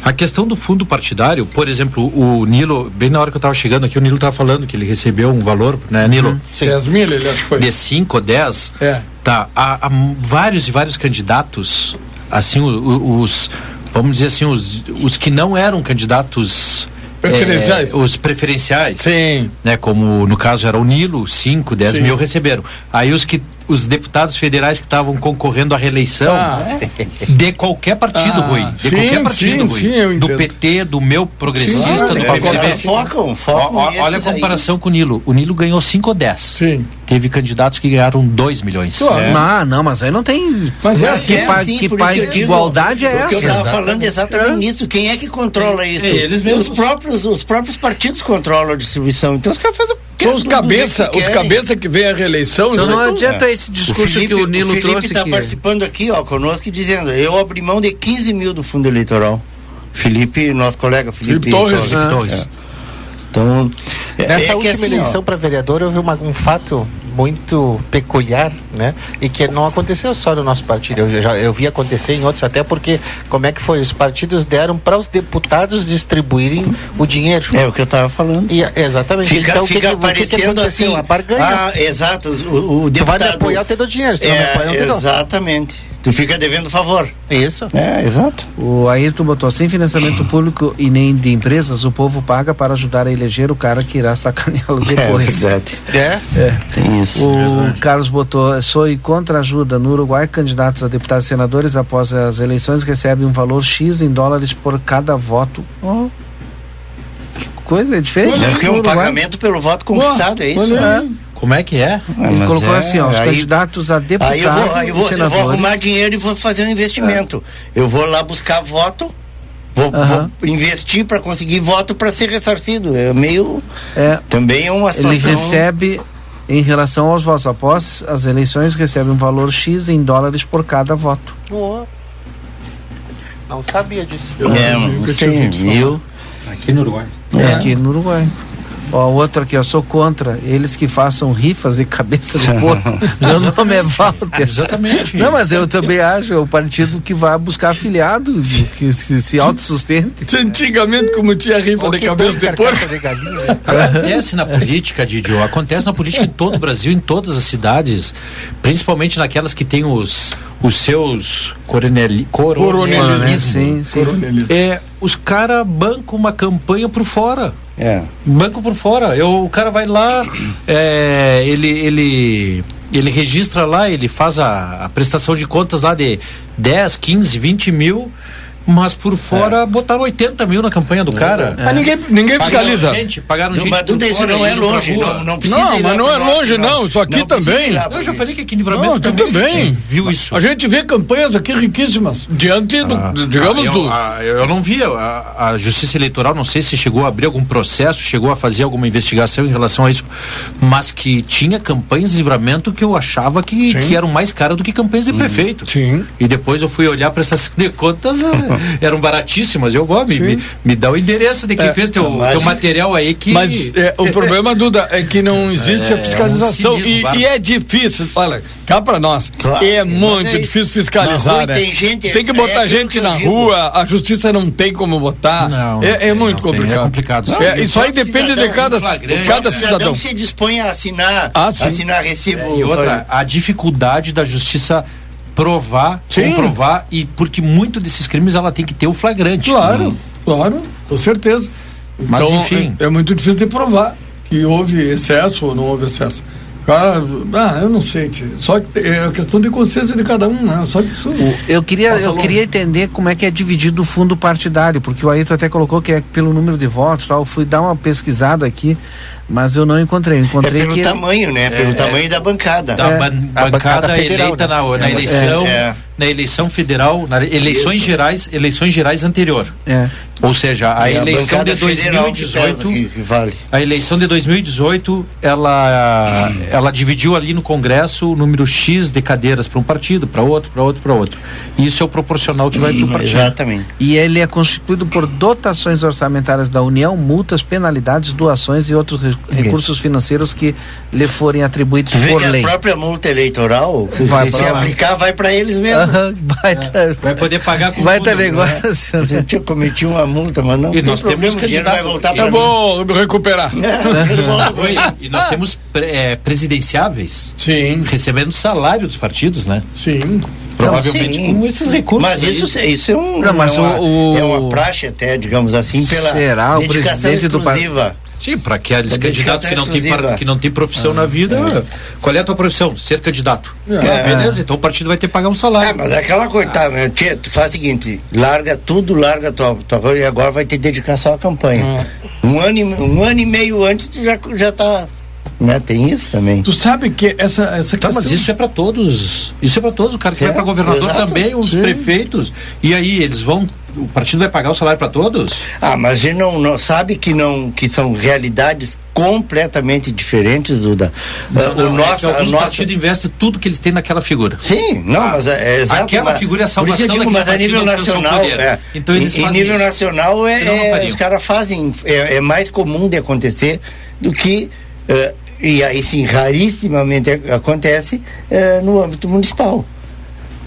A questão do fundo partidário, por exemplo, o Nilo, bem na hora que eu estava chegando aqui, o Nilo estava falando que ele recebeu um valor, né, Nilo? Uhum. 10 mil, ele acho que foi. De 5 ou 10. É. Tá, há, há, vários e vários candidatos, assim, os, vamos dizer assim, os, os que não eram candidatos Preferenciais? É, os preferenciais. Sim. Né, como no caso era o Nilo, 5, 10 mil receberam. Aí os que os deputados federais que estavam concorrendo à reeleição ah. de qualquer partido, ah, Rui. De sim, qualquer partido, sim, Rui. Sim, do PT, do meu progressista, sim, do é, PMDB. Focam, focam. olha a comparação aí. com o Nilo. O Nilo ganhou 5 ou 10. Sim. Teve candidatos que ganharam 2 milhões. É. Não, não, mas aí não tem. Mas é, que, é assim, que, pai, que igualdade é essa? eu estava falando exatamente nisso. Quem é que controla isso? eles mesmos. Os próprios, os próprios partidos controlam a distribuição. Então os caras fazem são os cabeça, os cabeça que vem a reeleição. Então não adianta esse discurso o Felipe, que o Nilo o Felipe trouxe. está participando aqui, ó, conosco, dizendo, eu abri mão de 15 mil do fundo eleitoral. Felipe, nosso colega Felipe, Felipe Torres. Torres. É. Então, nessa é última assim, eleição para vereador houve uma, um fato muito peculiar, né? E que não aconteceu só no nosso partido. Eu já eu vi acontecer em outros até porque como é que foi? Os partidos deram para os deputados distribuírem o dinheiro. É o que eu estava falando. E, exatamente. Fica, então, fica que, aparecendo que assim. A barganha. Ah, exato. O, o deputado. Tu vai me apoiar, eu te dou dinheiro. É, me apoiar, exatamente. Tu fica devendo favor. Isso. É, exato. O Ayrton botou sem financiamento público e nem de empresas, o povo paga para ajudar a eleger o cara que irá sacaneá-lo [LAUGHS] é depois. É verdade. É? É. Tem isso. O é Carlos botou, sou contra ajuda. No Uruguai, candidatos a deputados e senadores após as eleições recebem um valor X em dólares por cada voto. Oh. Que coisa, é diferente. É porque é um pagamento pelo voto conquistado, oh, é isso? É. Como é que é? Ah, Ele colocou é, assim, ó, os aí, candidatos a deputados. Aí eu vou, aí eu vou, eu vou arrumar dinheiro e vou fazer um investimento. É. Eu vou lá buscar voto, vou, vou investir para conseguir voto para ser ressarcido. É meio. É, também é uma situação. Ele recebe em relação aos votos. Após as eleições, recebe um valor X em dólares por cada voto. Oh. Não sabia disso. É, não sei, viu? Aqui no Uruguai. É. Aqui no Uruguai. Ó, outro aqui, eu sou contra eles que façam rifas e cabeça de porco. [LAUGHS] Meu nome é Walter. Exatamente. Não, mas eu também acho, é o partido que vai buscar afiliados, que se, se autossustente. Antigamente, como tinha rifa de cabeça de porco. [LAUGHS] Acontece na política, Didio, acontece na política em todo o Brasil, em todas as cidades, principalmente naquelas que têm os, os seus coroneli, coronelismos. Sim, sim. É, os caras bancam uma campanha por fora. É. Banco por fora. Eu, o cara vai lá, é, ele, ele, ele registra lá, ele faz a, a prestação de contas lá de 10, 15, 20 mil mas por fora é. botaram 80 mil na campanha do é. cara. É. Mas ninguém, ninguém fiscaliza. Gente, pagaram não, gente. Mas tudo isso não é longe. Não, não, precisa não mas não é longe, não. não. Isso aqui não também. Eu já falei que aqui em Livramento não, também, também. viu isso. A gente vê campanhas aqui riquíssimas. Diante do, ah, digamos, ah, eu, do. Ah, eu não vi. A, a, Justiça Eleitoral, não sei se chegou a abrir algum processo, chegou a fazer alguma investigação em relação a isso, mas que tinha campanhas de livramento que eu achava que, que eram mais caras do que campanhas de hum, prefeito. Sim. E depois eu fui olhar para essas [LAUGHS] contas, [LAUGHS] eram baratíssimas. Eu vou, me, me, me, dá o endereço de quem é, fez teu, teu material aí que. Mas é, o [LAUGHS] problema, Duda, é que não existe é, a fiscalização. É um cinismo, e, e, é difícil, olha, cá pra nós. Claro, é muito é difícil fiscalizar. né? Tem, gente, tem que é botar gente na rua, a justiça não tem como botar. Não, é, é muito complicado. é complicado. Não, isso aí depende de cada, cada cidadão. se dispõe a assinar, ah, assinar recibo. e outra, a dificuldade da justiça provar, Sim. comprovar e porque muito desses crimes ela tem que ter o flagrante. Claro, hum. claro, com certeza. Mas então, enfim, é, é, muito difícil de provar que houve excesso ou não houve excesso. Cara, ah, eu não sei, tio. só que é a questão de consciência de cada um, né? Só que isso. Eu queria, eu queria entender como é que é dividido o fundo partidário, porque o Ayrton até colocou que é pelo número de votos, tal. Eu fui dar uma pesquisada aqui mas eu não encontrei. encontrei é pelo que tamanho, né? É, pelo tamanho da bancada. Da é. ban bancada, bancada federal, eleita né? na, na eleição, é. Na eleição federal, na eleições Isso. gerais, eleições gerais anterior. É. Ou seja, a eleição a de 2018, que vale. a eleição de 2018, ela hum. ela dividiu ali no Congresso o número X de cadeiras para um partido, para outro, para outro, para outro. Isso é o proporcional que vai para o partido. Exatamente. E ele é constituído por dotações orçamentárias da União, multas, penalidades, doações e outros recursos financeiros que lhe forem atribuídos por lei. A própria multa eleitoral, vai se, se aplicar, vai para eles mesmo. Uhum, vai, é. vai poder pagar com Vai ter negócio. Né? Eu tinha cometido uma multa, mas não. E nós temos o dinheiro vai voltar para Eu vou recuperar. É, e nós temos é, presidenciáveis Sim. recebendo salário dos partidos, né? Sim. Provavelmente não, com esses recursos. Mas isso, isso é um. Não, mas é, uma, o, é uma praxe até, digamos assim, pela será dedicação o presidente exclusiva. Do Sim, para aqueles candidatos que não, tem, que não tem profissão ah, na vida, é. qual é a tua profissão? Ser candidato. É. é. Beleza, então o partido vai ter que pagar um salário. É, mas é aquela coisa, tá, né? Tia, tu faz o seguinte, larga tudo, larga tua, tua coisa e agora vai ter dedicação à campanha. É. Um, ano, um ano e meio antes tu já, já tá né? Tem isso também. Tu sabe que essa essa tá, mas isso é para todos. Isso é para todos. O cara que é, vai para governador exato. também, os Sim. prefeitos. E aí eles vão o partido vai pagar o salário para todos? Ah, mas a gente não, não, sabe que não que são realidades completamente diferentes, Duda. Não, uh, não, o nosso, é nossa... partido investe tudo que eles têm naquela figura. Sim, não, ah, mas é, é exato, Aquela mas, figura é a salvação digo, mas a nível nacional, é, então eles em, em nível isso. nacional é, é os caras fazem é, é, mais comum de acontecer do que uh, E aí sim, rarissimamente acontece é, no âmbito municipal.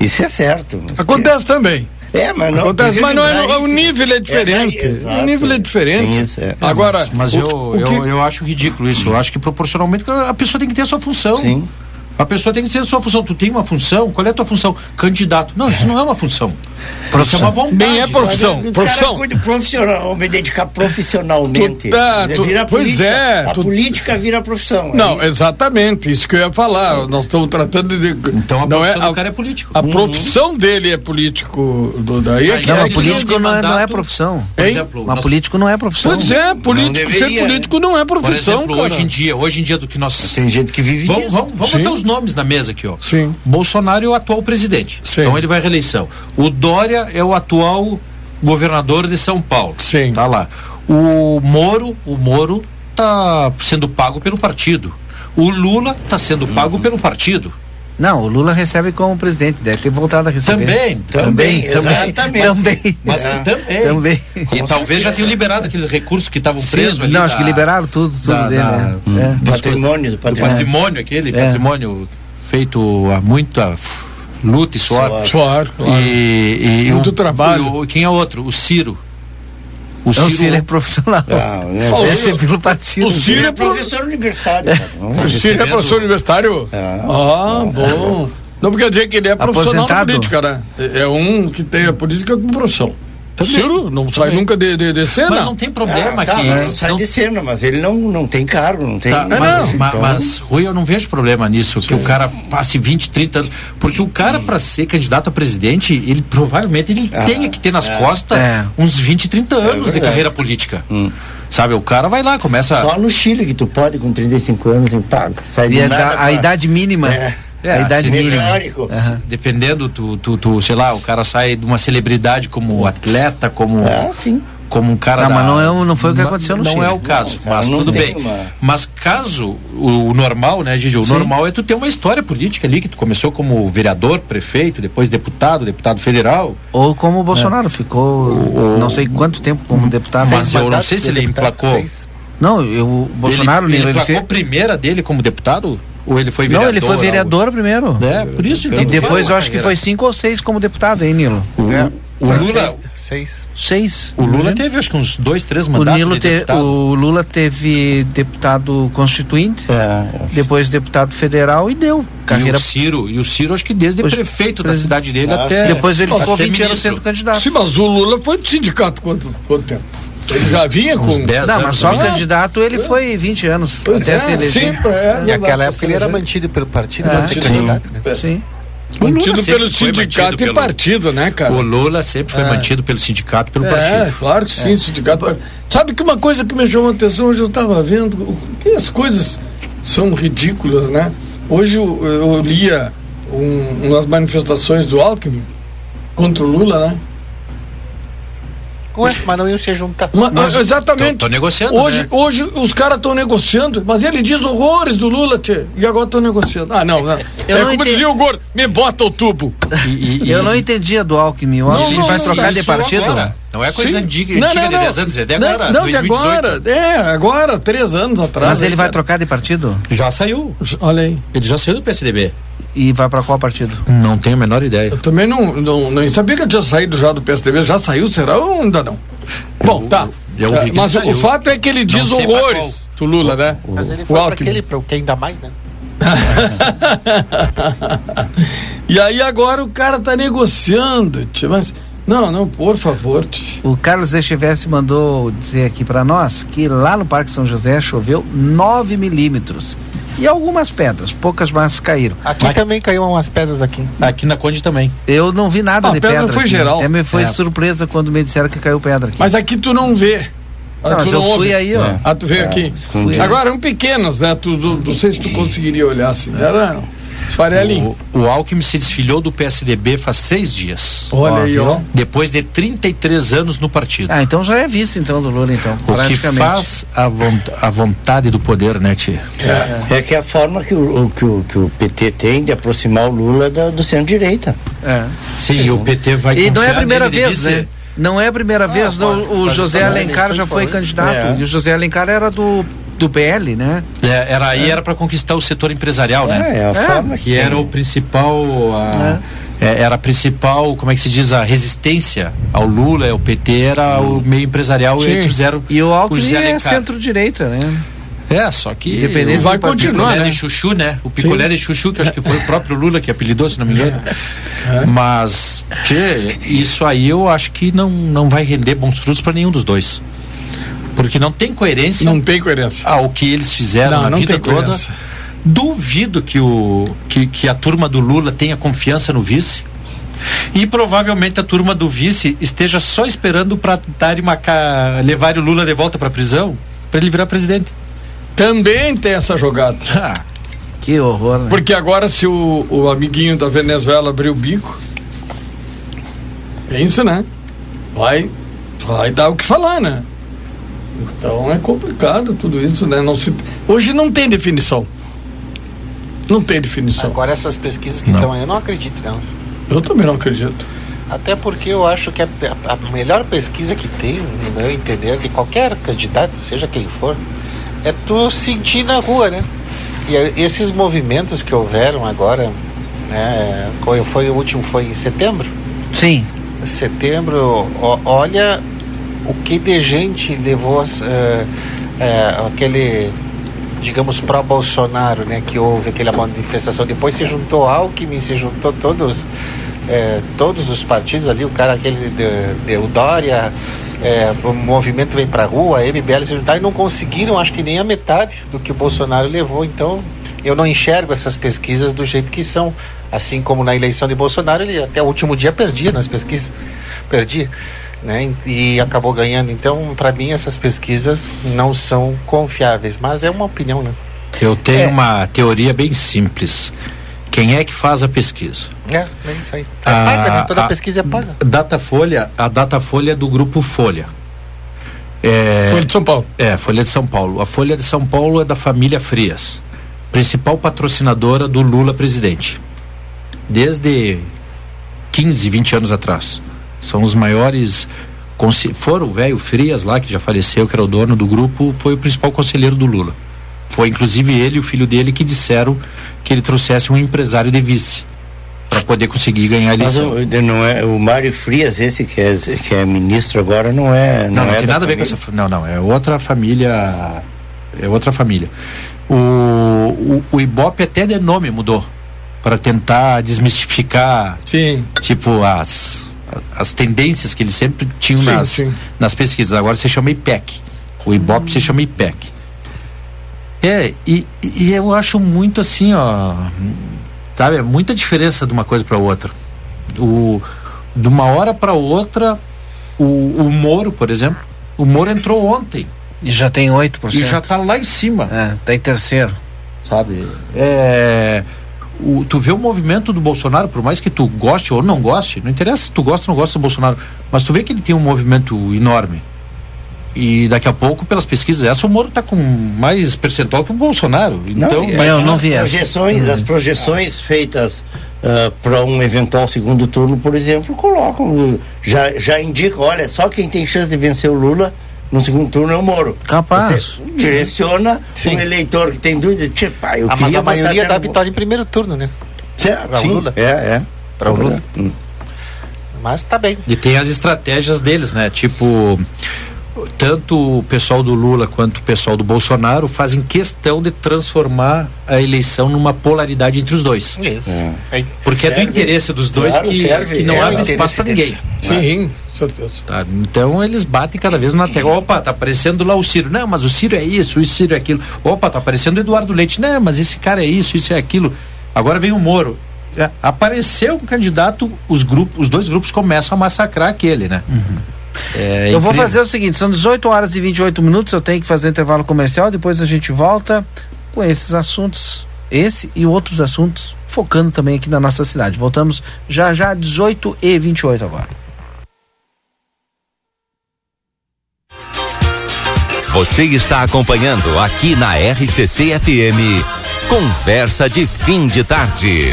Isso é certo. Acontece também. É, mas não. Acontece, mas não é, o nível é diferente. É, o nível é diferente. Isso, é. Agora, mas, mas o, eu, o eu, que... eu acho ridículo isso. Eu acho que proporcionalmente a pessoa tem que ter a sua função. Sim. A pessoa tem que ser a sua função. Tu tem uma função? Qual é a tua função? Candidato. Não, isso não é uma função. Profissão. Isso é uma vontade. Nem é profissão. Mas, profissão. Cara, profissional, me dedicar profissionalmente. Tu tá, tu, vira pois política. é. A tu, política vira profissão. Não, aí. exatamente. Isso que eu ia falar. Nós estamos tratando de. Então a não é, a, cara é político. A uhum. profissão dele é político. Do, daí é que, não, é político não é, não é profissão. Por exemplo, mas nós... político não é profissão. Pois é, político, ser né? político não é profissão. Por exemplo, hoje em dia, hoje em dia do que nós. Tem gente que vive Vamos, vamos, vamos botar os nomes na mesa aqui, ó. Sim. Bolsonaro é o atual presidente. Sim. Então ele vai à reeleição. O Dória é o atual governador de São Paulo. Sim. Tá lá. O Moro, o Moro tá sendo pago pelo partido. O Lula está sendo pago uhum. pelo partido. Não, o Lula recebe como presidente, deve ter voltado a receber. Também, também, também. Também. Mas é. também. também. E talvez já tenham liberado aqueles recursos que estavam presos ali. Não, acho que liberaram tudo, tudo da, dele. Da, né? é. patrimônio, do patrimônio. Do patrimônio, aquele é. patrimônio feito há muita luta e suor. Suor, suor claro. E, e muito o, trabalho. O, quem é outro? O Ciro. O Ciro, o Ciro é profissional. Ah, né? Esse é pelo partido. O Ciro é, é professor universitário. o Ciro é professor universitário? Ah, bom. Não quer dizer que ele é profissional da política, né? É um que tem a política como profissão. Também. Ciro não sai nunca de, de, de, cena. Mas não tem problema ah, tá, aqui. Não sai não... de cena, mas ele não, não tem cargo, não tem. Tá, mas, mas, então... mas, Rui, eu não vejo problema nisso, Sim. que o cara passe 20, 30 anos. Porque o cara, para ser candidato a presidente, ele provavelmente ele ah, tenha que ter nas é. costas é. uns 20, 30 é anos é de carreira política. Hum. Sabe, o cara vai lá, começa. Só no Chile que tu pode, com 35 anos, em pago. Sai e a, pra... a idade mínima. É. É, a idade mínima. Uhum. Dependendo, tu, tu, tu, sei lá, o cara sai de uma celebridade como atleta, como. É, sim como um cara não, da, mas não, é, não foi o que aconteceu no não Chile. Não é o caso, não, mas tudo bem. Uma... Mas caso o, o, normal, né, Gigi? O Sim. normal é tu ter uma história política ali, que tu começou como vereador, prefeito, depois deputado, deputado federal. Ou como o Bolsonaro, é. ficou o, não sei quanto tempo como deputado. Mas eu não sei se ele emplacou. Seis. Não, eu, o Bolsonaro... Ele, ele, ele emplacou a primeira dele como deputado? Ou ele foi vereador? Não, ele foi vereador primeiro. É, por isso então. E depois eu acho que foi cinco ou seis como deputado, hein, Nilo? O, é. o Lula. Seis. Seis. O Lula teve acho que uns dois, três mandatos. O, Nilo te, o Lula teve deputado constituinte, é, depois deputado federal e deu carreira. E o Ciro, e o Ciro acho que desde Pois, prefeito da cidade dele ah, até. Depois ele ficou 20 anos sendo candidato. Sim, mas o Lula foi do sindicato quanto, quanto tempo? Ele já vinha com. 10 não, mas só candidato ele foi 20 anos. Pois até é, se eleger. Sim, é, e naquela época ele era mantido pelo partido, é, ser candidato. Né? Sim. Mantido pelo sindicato e partido, né, cara? O Lula sempre foi é. mantido pelo sindicato e pelo é, partido. É, claro que sim, é. sindicato. Sabe que uma coisa que me chamou a atenção, hoje eu estava vendo, que as coisas são ridículas, né? Hoje eu, eu lia um, umas manifestações do Alckmin contra o Lula, né? Ué, mas não iam se juntar. Mas, exatamente. Tô, tô, negociando. Hoje, né? hoje os caras estão negociando, mas ele diz horrores do Lula, tchê, e agora estão negociando. Ah, não, não. Eu é não como entendi. dizia o Gordo, me bota o tubo. E, e, eu não entendia do Alckmin. O Alckmin vai trocar de partido? Agora. Não é coisa Sim. antiga, não, não, de 10 anos, é de agora. Não, de agora. É, agora, três anos atrás. Mas ele vai trocar de partido? Já saiu. Olha aí. Ele já saiu do PSDB. E vai para qual partido? Não tenho a menor ideia. Eu também não, não, não sabia que ele tinha saído já do PSDB. Já saiu, será ou ainda não? Bom, tá. Eu, eu é, mas o fato é que ele diz horrores do Lula, né? Mas ele foi para aquele, para o que ainda mais, né? [LAUGHS] e aí agora o cara tá negociando, mas não, não, por favor. O Carlos Echevesse mandou dizer aqui para nós que lá no Parque São José choveu 9 milímetros. E algumas pedras, poucas mas caíram. Aqui também caiu umas pedras aqui. Aqui na Conde também. Eu não vi nada ah, de pedra. pedra foi aqui. geral. Até me foi é. surpresa quando me disseram que caiu pedra aqui. Mas aqui tu não vê. Não, mas eu fui aí, ó. É. Ah, tu veio é. aqui. Fui Agora, eram pequenos, né? Tu, tu, não sei se tu conseguiria olhar assim. Era Farelinho. O, o Alckmin se desfilhou do PSDB faz seis dias. Olha ó, aí, ó. Depois de 33 anos no partido. Ah, então já é vice então do Lula, então. O que faz a, vont a vontade do poder, né, Tia? É. é. que é a forma que o, que o, que o PT tem de aproximar o Lula da, do centro-direita. É. Sim, Sim, o PT vai E não é a primeira vez, né? Não é a primeira ah, vez, pode, o, o José Alencar já foi candidato. É. E o José Alencar era do do PL, né? É, era aí é. era para conquistar o setor empresarial, né? É, é a forma que, era o principal a, é, era a principal, como é que se diz, a resistência ao Lula, ao PT, era hum. o meio empresarial Sim. entre o zero E o Alckmin é centro-direita, né? É, só que Independente vai continuar, picolé né? de chuchu, né? O picolé Sim. de chuchu, que acho que foi o próprio Lula que apelidou, se não me engano. É. Mas, tchê, isso aí eu acho que não, não vai render bons frutos para nenhum dos dois. Porque não tem coerência. Não tem coerência. Ao que eles fizeram não, na não vida toda. Coerência. Duvido que, o, que, que a turma do Lula tenha confiança no vice. E provavelmente a turma do vice esteja só esperando para levar o Lula de volta para a prisão para ele virar presidente. Também tem essa jogada. [LAUGHS] Ah, que horror, né? Porque agora se o, o amiguinho da Venezuela abrir o bico, pensa, né? Vai, vai dar o que falar, né? Então é complicado tudo isso, né? Não se, hoje não tem definição. Não tem definição. Agora essas pesquisas que estão aí, eu não acredito nelas. Eu também não acredito. Até porque eu acho que a, a, melhor pesquisa que tem, no meu entender, de qualquer candidato, seja quem for, é tu sentir na rua, né? E esses movimentos que houveram agora, né? Foi o último foi em setembro? Sim. Setembro, ó, olha o que de gente levou uh, uh, aquele digamos, pró-Bolsonaro, né, que houve aquela manifestação. Depois se juntou Alckmin, se juntou todos, é, todos os partidos ali, o cara aquele de, de Dória, o movimento vem pra rua, a MBL se juntar e não conseguiram, acho que nem a metade do que o Bolsonaro levou. Então, eu não enxergo essas pesquisas do jeito que são. Assim como na eleição de Bolsonaro, ele até o último dia perdia nas pesquisas. Perdia né? E acabou ganhando. Então, para mim, essas pesquisas não são confiáveis, mas é uma opinião, né? Eu tenho é. uma teoria bem simples. Quem é que faz a pesquisa? É, é isso aí. É a, paga, né? Toda a, pesquisa é paga. Datafolha, a Datafolha é do grupo Folha. É, Folha de São Paulo. É, Folha de São Paulo. A Folha de São Paulo é da família Frias, principal patrocinadora do Lula presidente. Desde 15, 20 anos atrás. São os maiores. Foram o velho Frias lá, que já faleceu, que era o dono do grupo, foi o principal conselheiro do Lula. Foi inclusive ele e o filho dele que disseram que ele trouxesse um empresário de vice para poder conseguir ganhar a eleição. Mas o, não é, o Mário Frias, esse que é, que é ministro agora, não é. Não, não, não é tem nada a ver com essa. Não, não, é outra família. É outra família. O, o, o Ibope até de nome mudou para tentar desmistificar. Sim. Tipo, as as tendências que eles sempre tinham sim, nas, sim. nas pesquisas. Agora se chama IPEC. O IBOP hum. se chama IPEC. É, e, e eu acho muito assim, ó. Sabe, é muita diferença de uma coisa para outra. O, de uma hora para outra, o, o Moro, por exemplo, o Moro entrou ontem. E já tem 8%. E já está lá em cima. É, tá em terceiro. Sabe? É o, tu vê o movimento do Bolsonaro, por mais que tu goste ou não goste, não interessa se tu gosta ou não gosta do Bolsonaro, mas tu vê que ele tem um movimento enorme. E daqui a pouco, pelas pesquisas, essa o Moro está com mais percentual que o Bolsonaro. Então, não, eu não vi as projeções, as projeções feitas uh, para um eventual segundo turno, por exemplo, colocam, já, já indicam, olha, só quem tem chance de vencer o Lula no segundo turno é o Moro. Capaz. Você direciona Sim. um eleitor que tem dúvida, tipo, ah, eu ah, mas a maioria dá vitória em primeiro turno, né? Certo, sim, Lula. É, é. Para o Lula. Hum. Mas tá bem. E tem as estratégias deles, né? Tipo, tanto o pessoal do Lula quanto o pessoal do Bolsonaro fazem questão de transformar a eleição numa polaridade entre os dois. Isso. É. Porque serve, é do interesse dos dois claro, que, serve, que, não é abre espaço para ninguém. Sim, né? certeza. Tá, então eles batem cada vez na tecla. Opa, tá aparecendo lá o Ciro. Não, mas o Ciro é isso, o Ciro é aquilo. Opa, tá aparecendo o Eduardo Leite. Não, mas esse cara é isso, isso é aquilo. Agora vem o Moro. É, apareceu um candidato, os grupos, os dois grupos começam a massacrar aquele, né? Uhum. É eu vou fazer o seguinte: são 18 horas e 28 minutos. Eu tenho que fazer intervalo comercial. Depois a gente volta com esses assuntos, esse e outros assuntos, focando também aqui na nossa cidade. Voltamos já já, 18 e 28 agora. Você está acompanhando aqui na RCC FM. Conversa de fim de tarde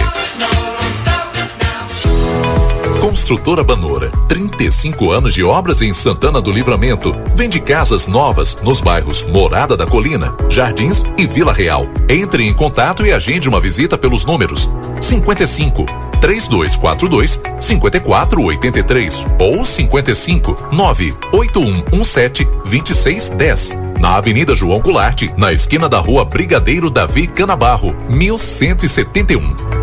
Construtora Banora, 35 anos de obras em Santana do Livramento. Vende casas novas nos bairros Morada da Colina, Jardins e Vila Real. Entre em contato e agende uma visita pelos números 55 3242 5483 ou 55 98117 2610. Na Avenida João Goulart, na esquina da Rua Brigadeiro Davi Canabarro, 1171.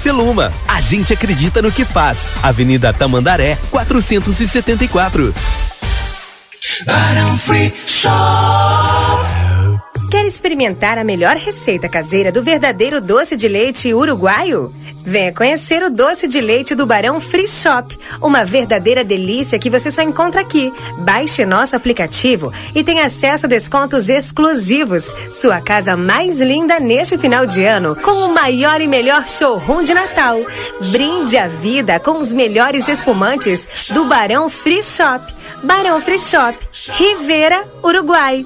Feluma. A gente acredita no que faz. Avenida Tamandaré, 474. Barão Free Shop. Quer experimentar a melhor receita caseira do verdadeiro doce de leite uruguaio? Venha conhecer o doce de leite do Barão Free Shop, uma verdadeira delícia que você só encontra aqui. Baixe nosso aplicativo e tenha acesso a descontos exclusivos. Sua casa mais linda neste final de ano, com o maior e melhor showroom de Natal. Brinde a vida com os melhores espumantes do Barão Free Shop. Barão Free Shop, Rivera, Uruguai.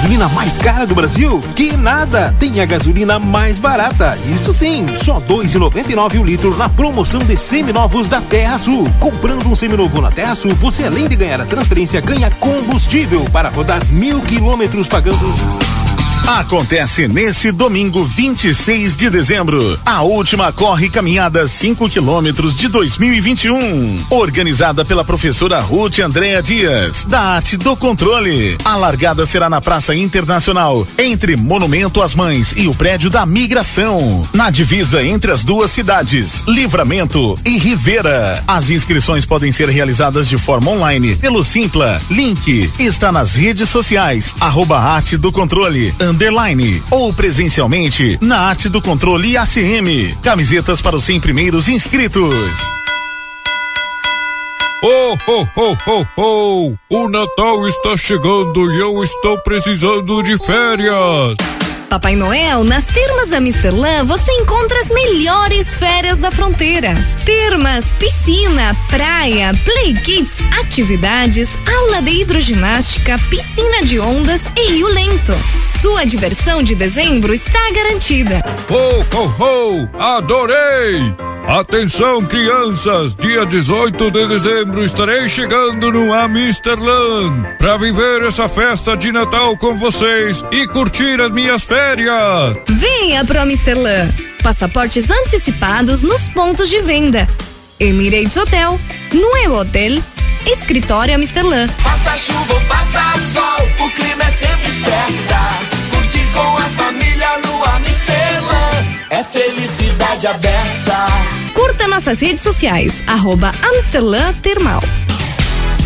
gasolina mais cara do Brasil? Que nada! Tem a gasolina mais barata. Isso sim, só dois e noventa e nove o litro na promoção de seminovos da Terra Sul. Comprando um seminovo na Terra Sul, você além de ganhar a transferência, ganha combustível para rodar mil quilômetros pagando Acontece nesse domingo 26 de dezembro, a última corre caminhada 5 quilômetros de 2021, organizada pela professora Ruth Andréa Dias, da Arte do Controle. A largada será na Praça Internacional, entre Monumento às Mães e o prédio da Migração, na divisa entre as duas cidades, Livramento e Rivera. As inscrições podem ser realizadas de forma online pelo Simpla. Link está nas redes sociais, arroba Arte do Controle underline ou presencialmente na arte do controle ACM. Camisetas para os 100 primeiros inscritos. Oh, oh, oh, oh, oh! O Natal está chegando e eu estou precisando de férias. Papai Noel, nas Termas Amsterdã você encontra as melhores férias da fronteira. Termas, piscina, praia, play kids, atividades, aula de hidroginástica, piscina de ondas e rio lento. Sua diversão de dezembro está garantida. Ho, ho, ho! Adorei! Atenção, crianças! Dia 18 de dezembro estarei chegando no Amsterland para viver essa festa de Natal com vocês e curtir as minhas férias. Venha pro Amsterland. Passaportes antecipados nos pontos de venda. Emirates Hotel, Nuevo Hotel, Escritório Amsterland. Faça chuva ou faça sol, o clima é sempre festa. Curtir com a família no Amsterland é felicidade abessa. Curta nossas redes sociais, arroba Amsterland Termal.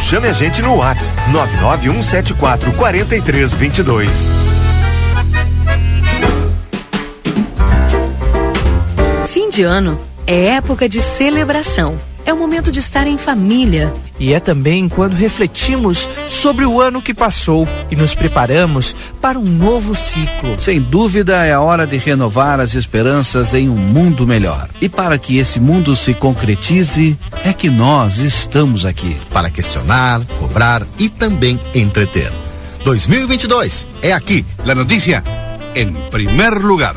chame a gente no WhatsApp 99174 4322. Fim de ano é época de celebração. É o momento de estar em família. E é também quando refletimos sobre o ano que passou e nos preparamos para um novo ciclo. Sem dúvida, é a hora de renovar as esperanças em um mundo melhor. E para que esse mundo se concretize, é que nós estamos aqui. Para questionar, cobrar e também entreter. 2022 é aqui. La notícia em primeiro lugar.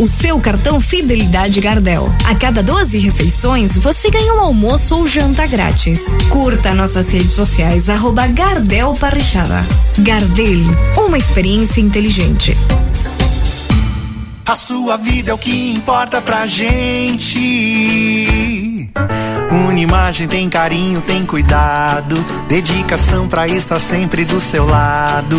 O seu cartão Fidelidade Gardel. A cada 12 refeições, você ganha um almoço ou janta grátis. Curta nossas redes sociais, arroba Gardel Parrichada. Gardel, uma experiência inteligente. A sua vida é o que importa pra gente. Unimagem tem carinho, tem cuidado, dedicação pra estar sempre do seu lado.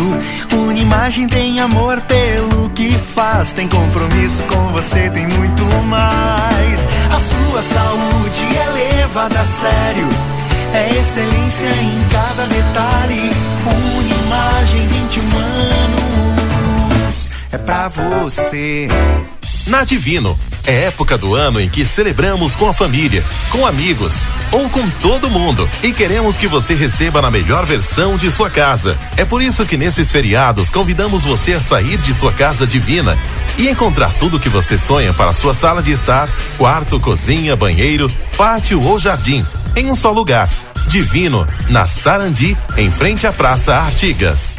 Unimagem tem amor pelo que faz, tem compromisso com você, tem muito mais. A sua saúde é levada a sério, é excelência em cada detalhe. Unimagem 21 anos, é pra você. Na Divino, é época do ano em que celebramos com a família, com amigos ou com todo mundo e queremos que você receba na melhor versão de sua casa. É por isso que nesses feriados convidamos você a sair de sua casa divina e encontrar tudo o que você sonha para sua sala de estar, quarto, cozinha, banheiro, pátio ou jardim, em um só lugar. Divino, na Sarandi, em frente à Praça Artigas.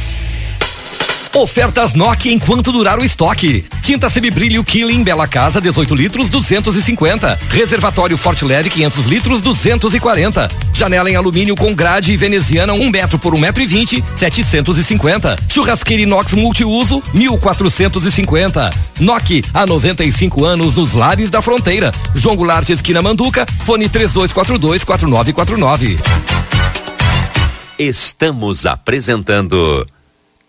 Ofertas Nokia enquanto durar o estoque. Tinta semibrilho Killing Bela Casa 18 litros 250. Reservatório Forte Leve 500 litros 240. Janela em alumínio com grade veneziana 1 um metro por 1 um metro e 20 750. Churrasqueira inox multiuso 1450. Nokia há 95 anos nos lares da fronteira. João Goulart esquina Manduca. Fone 3242 4949. Estamos apresentando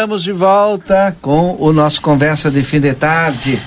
Estamos de volta com o nosso Conversa de Fim de Tarde.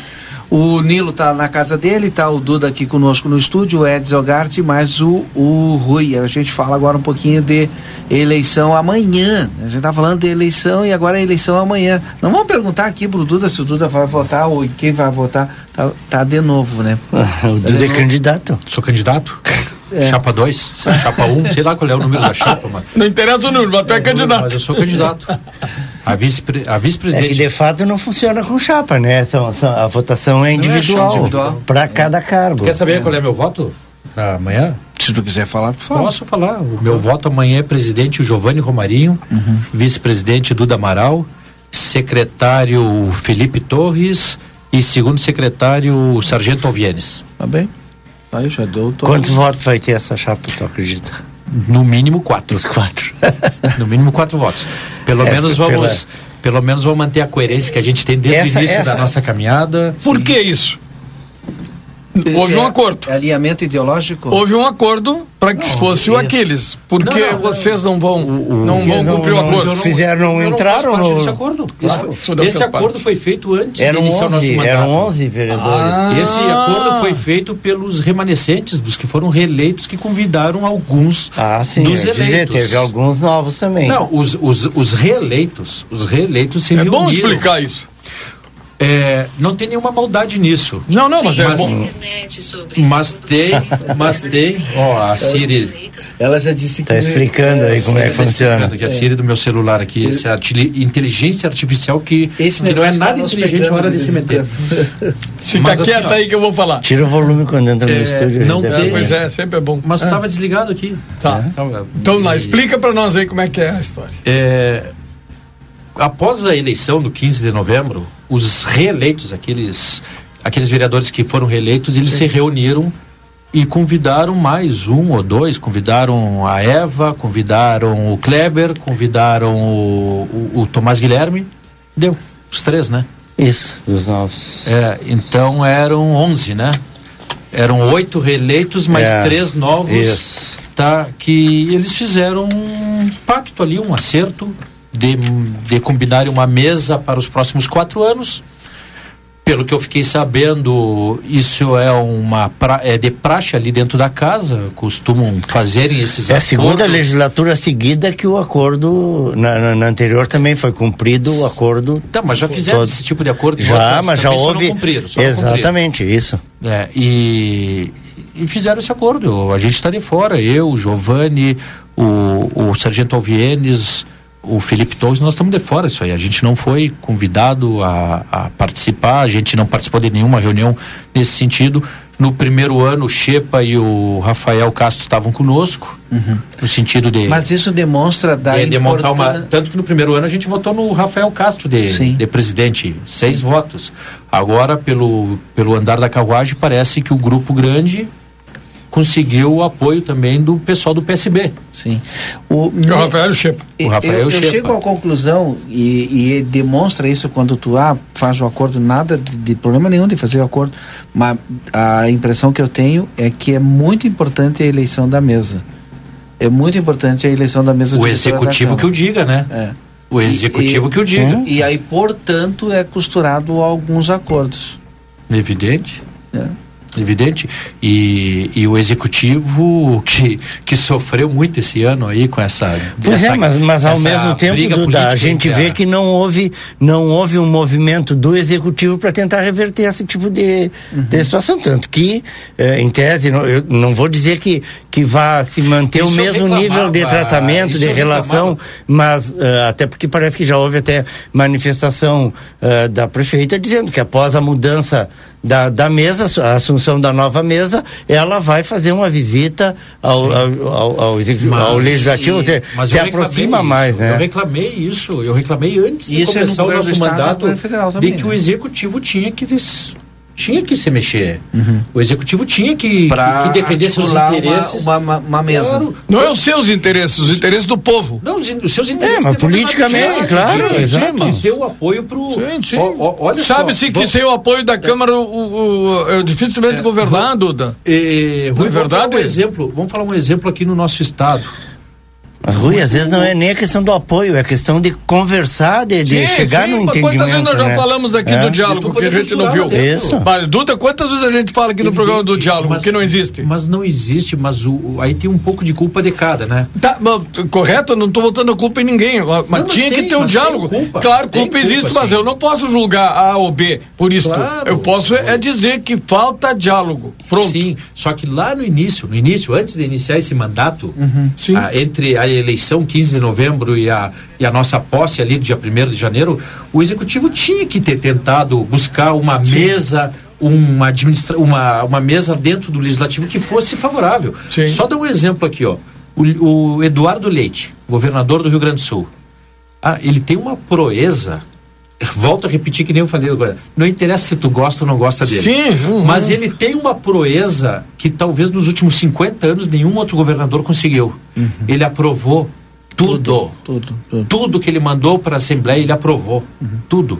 O Nilo está na casa dele, tá o Duda aqui conosco no estúdio, o Edson Ogarte, mais o, o Rui. A gente fala agora um pouquinho de eleição amanhã. A gente tá falando de eleição e agora é eleição amanhã. Não vamos perguntar aqui pro Duda se o Duda vai votar ou quem vai votar. Tá, tá de novo, né? [LAUGHS] o Duda tá é candidato. Sou candidato? [LAUGHS] É. Chapa 2, chapa 1, um, sei lá qual é o número da chapa, mano. Não interessa o número, mas tu é, é candidato. Mas eu sou candidato. [LAUGHS] A vice-presidente. A vice é que de fato não funciona com chapa, né? São, são, a votação é individual, é individual. para cada cargo. Quer saber é. qual é meu voto? para amanhã? Se tu quiser falar, fala. Posso falar. O meu voto amanhã é presidente o Giovanni Romarinho, Uhum. vice-presidente Duda Amaral, secretário Felipe Torres e segundo secretário o Sargento Alvienes. Tá bem. Aí já deu. Tô... Quantos votos vai ter essa chapa, tu acredita? No mínimo quatro. Os [LAUGHS] quatro. no mínimo quatro votos. Pelo É, menos pela- vamos. Pelo menos vamos manter a coerência que a gente tem desde Essa- o início essa- da nossa caminhada. Por que isso? Houve um acordo. É alinhamento ideológico? Houve um acordo para que fosse o Aquiles. Porque Não, não, vocês não vão, não vão não- cumprir o não- acordo. não fizeram, não não entraram no- desse acordo. Esse, Claro. foi- esse acordo foi feito antes Eram de iniciar o nosso 11, mandato. eram 11 vereadores. Ah. Esse acordo foi feito pelos remanescentes, dos que foram reeleitos, que convidaram alguns Ah, sim, dos eu ia dizer, eleitos. teve alguns novos também. Não, os, os, os reeleitos, os reeleitos se É bom reuniram. explicar isso. É, não tem nenhuma maldade nisso. Não, não, mas é bom. Mas tem, mas tem. Ó, a Siri. Ela já disse que. Tá explicando aí como é que Tá funciona. explicando Que a Siri do meu celular aqui, essa artili- inteligência artificial que, Esse que não é tá nada inteligente na hora de se meter. [LAUGHS] Fica Mas assim, quieto ó, aí que eu vou falar. Tira o volume quando entra no É, estúdio. não deve tem-. Pois é, sempre é bom. Mas É. estava desligado aqui. Tá. Então, lá, explica para nós aí como é que é a história. É, após a eleição do 15 de novembro, os reeleitos, aqueles, aqueles vereadores que foram reeleitos, eles se reuniram e convidaram mais um ou dois, convidaram a Eva, convidaram o Kleber, convidaram o, o, o Tomás Guilherme, deu, os três, né? Isso, dos novos. É, então eram 11, né? Eram oito reeleitos, mais É, três novos, isso. tá? Que eles fizeram um pacto ali, um acerto de, de combinarem uma mesa para os próximos quatro anos. Pelo que eu fiquei sabendo, isso é uma pra, é de praxe ali dentro da casa, costumam fazerem esses É a segunda acordos. legislatura seguida que o acordo, na, na- na anterior também foi cumprido o acordo. Tá, mas já fizeram todo. esse tipo de acordo Já, mas já houve. cumpriram. Exatamente, isso. É, e, e fizeram esse acordo. A gente está de fora. Eu, o Giovanni, o, o Sargento Alvienes, o Felipe Torres, nós estamos de fora isso aí. A gente não foi convidado a, a participar, a gente não participou de nenhuma reunião nesse sentido. No primeiro ano, o Chepa e o Rafael Castro estavam conosco, no sentido de. Mas isso demonstra da de, de montar uma, importância- tanto que no primeiro ano a gente votou no Rafael Castro de, de presidente, seis votos. Agora, pelo, pelo andar da carruagem, parece que o grupo grande conseguiu o apoio também do pessoal do PSB. Sim. O, O Rafael Chepa. O Rafael eu, eu chego à conclusão e, e demonstra isso quando tu ah, faz o acordo, nada de, de problema nenhum de fazer o acordo, mas a impressão que eu tenho é que é muito importante a eleição da mesa. É muito importante a eleição da mesa O executivo que o diga, né? É. O executivo E- que o diga. E aí, portanto, é costurado alguns acordos. Evidente. É. Evidente. E, e o executivo que, que sofreu muito esse ano aí com essa. Pois essa- é, mas, mas ao mesmo tempo, Duda, a gente vê a- que não houve, não houve um movimento do executivo para tentar reverter esse tipo de, Uhum. de situação. Tanto que, eh, em tese, não- eu não vou dizer que, que vá se manter o Isso eu mesmo nível de tratamento, de relação, mas eh, até porque parece que já houve até manifestação eh, da prefeita dizendo que após a mudança da, da mesa, a assunção da nova mesa, ela vai fazer uma visita ao, ao, ao, ao ao legislativo, ou seja, mas se eu aproxima isso, mais, Eu né? reclamei isso, eu reclamei antes de Isso é no começar o governo do nosso e mandato de que né? o executivo tinha que des- tinha que se mexer. O executivo tinha que, Pra que defender seus interesses. uma- uma- uma mesa. Claro. Não é os seus interesses, os interesses do povo. Não, os, os seus interesses. É, mas de politicamente, nacional, claro, sim, exato. Sim, mas deu apoio pro. Sim, sim. Ó, olha só, Sabe-se que sem o apoio da Câmara o, o, o- é dificilmente governar, Duda. Eh, Não Rui, é vamos falar verdade? um exemplo. Vamos falar um exemplo aqui no nosso estado. Rui, às vezes não é nem a questão do apoio, é a questão de conversar, de, de Sim, chegar sim, no mas entendimento. Quantas vezes nós já né? falamos aqui É. do diálogo que a gente não viu? Isso. Mas, Duda, quantas vezes a gente fala aqui no programa do diálogo que não existe? Mas não existe, mas o, o- aí tem um pouco de culpa de cada, né? Tá, mas, correto, eu não estou botando a culpa em ninguém. Mas, mas tinha tem, que ter um mas diálogo. culpa, claro, culpa, culpa, existe, mas sim. eu não posso julgar A ou B por isso. Claro. eu posso é dizer que falta diálogo. Pronto. Sim, só que lá no início, no início, antes de iniciar esse mandato, Sim. ah, entre a eleição 15 de novembro e a, e a nossa posse ali do dia 1 de janeiro, o executivo tinha que ter tentado buscar uma mesa uma, administra uma, uma mesa dentro do legislativo que fosse favorável. Sim. Só dar um exemplo aqui, ó. O, o, Eduardo Leite, governador do Rio Grande do Sul. Ah, ele tem uma proeza. Volto a repetir que nem eu falei agora. Não interessa se tu gosta ou não gosta dele. Sim. Uhum. Mas ele tem uma proeza que talvez nos últimos 50 anos nenhum outro governador conseguiu. Uhum. Ele aprovou tudo. Tudo, tudo. Tudo que ele mandou para a Assembleia, ele aprovou. Uhum. Tudo.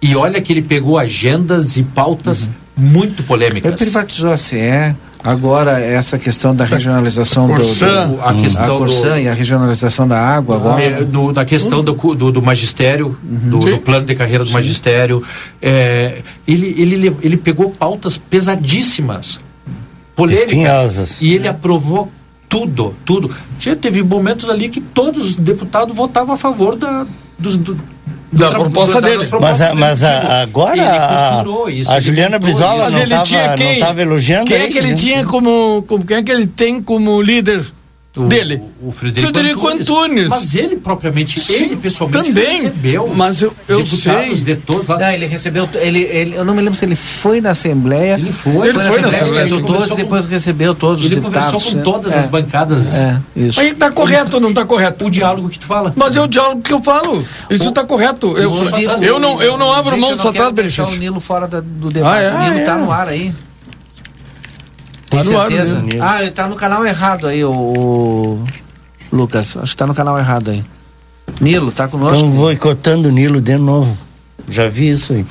E olha que ele pegou agendas e pautas uhum. muito polêmicas. Ele privatizou a CE, agora essa questão da regionalização do, do, a questão a Corsã do, e a regionalização da água agora. É, no, da questão do, do, do magistério, uhum. do, do, plano de carreira do Sim. magistério. É, ele, ele, ele pegou pautas pesadíssimas, polêmicas. Espinhosas. E ele aprovou tudo, tudo. Tinha, teve momentos ali que todos os deputados votavam a favor da, dos, do, da proposta dele. Mas, a, mas a, agora a, isso, a Juliana Brizola não estava elogiando Quem é que ele né? tinha como, como. Quem é que ele tem como líder? O, dele. O Frederico, Frederico Antunes. Antunes. Mas ele propriamente, Sim, ele pessoalmente também recebeu. Mas eu, eu sei. De todos lá. Não, ele recebeu, ele, ele, eu não me lembro se ele foi na Assembleia. Ele foi. Ele foi, na Assembleia, de todos e depois recebeu todos ele os deputados. Ele conversou com é. todas é. as bancadas. É, isso. Aí tá correto ou não tá correto? O diálogo que tu fala. Mas é o diálogo que eu falo. Isso o, tá correto. Eu, eu, eu, não, eu não abro mão do só trás deixar o Nilo fora do debate. Ah, é? O Nilo tá no ar aí. Tem tá certeza? Ar, ah, ele tá no canal errado aí, o. Lucas. Acho que tá no canal errado aí. Nilo, tá conosco? Estão boicotando o Nilo de novo. Já vi isso aí.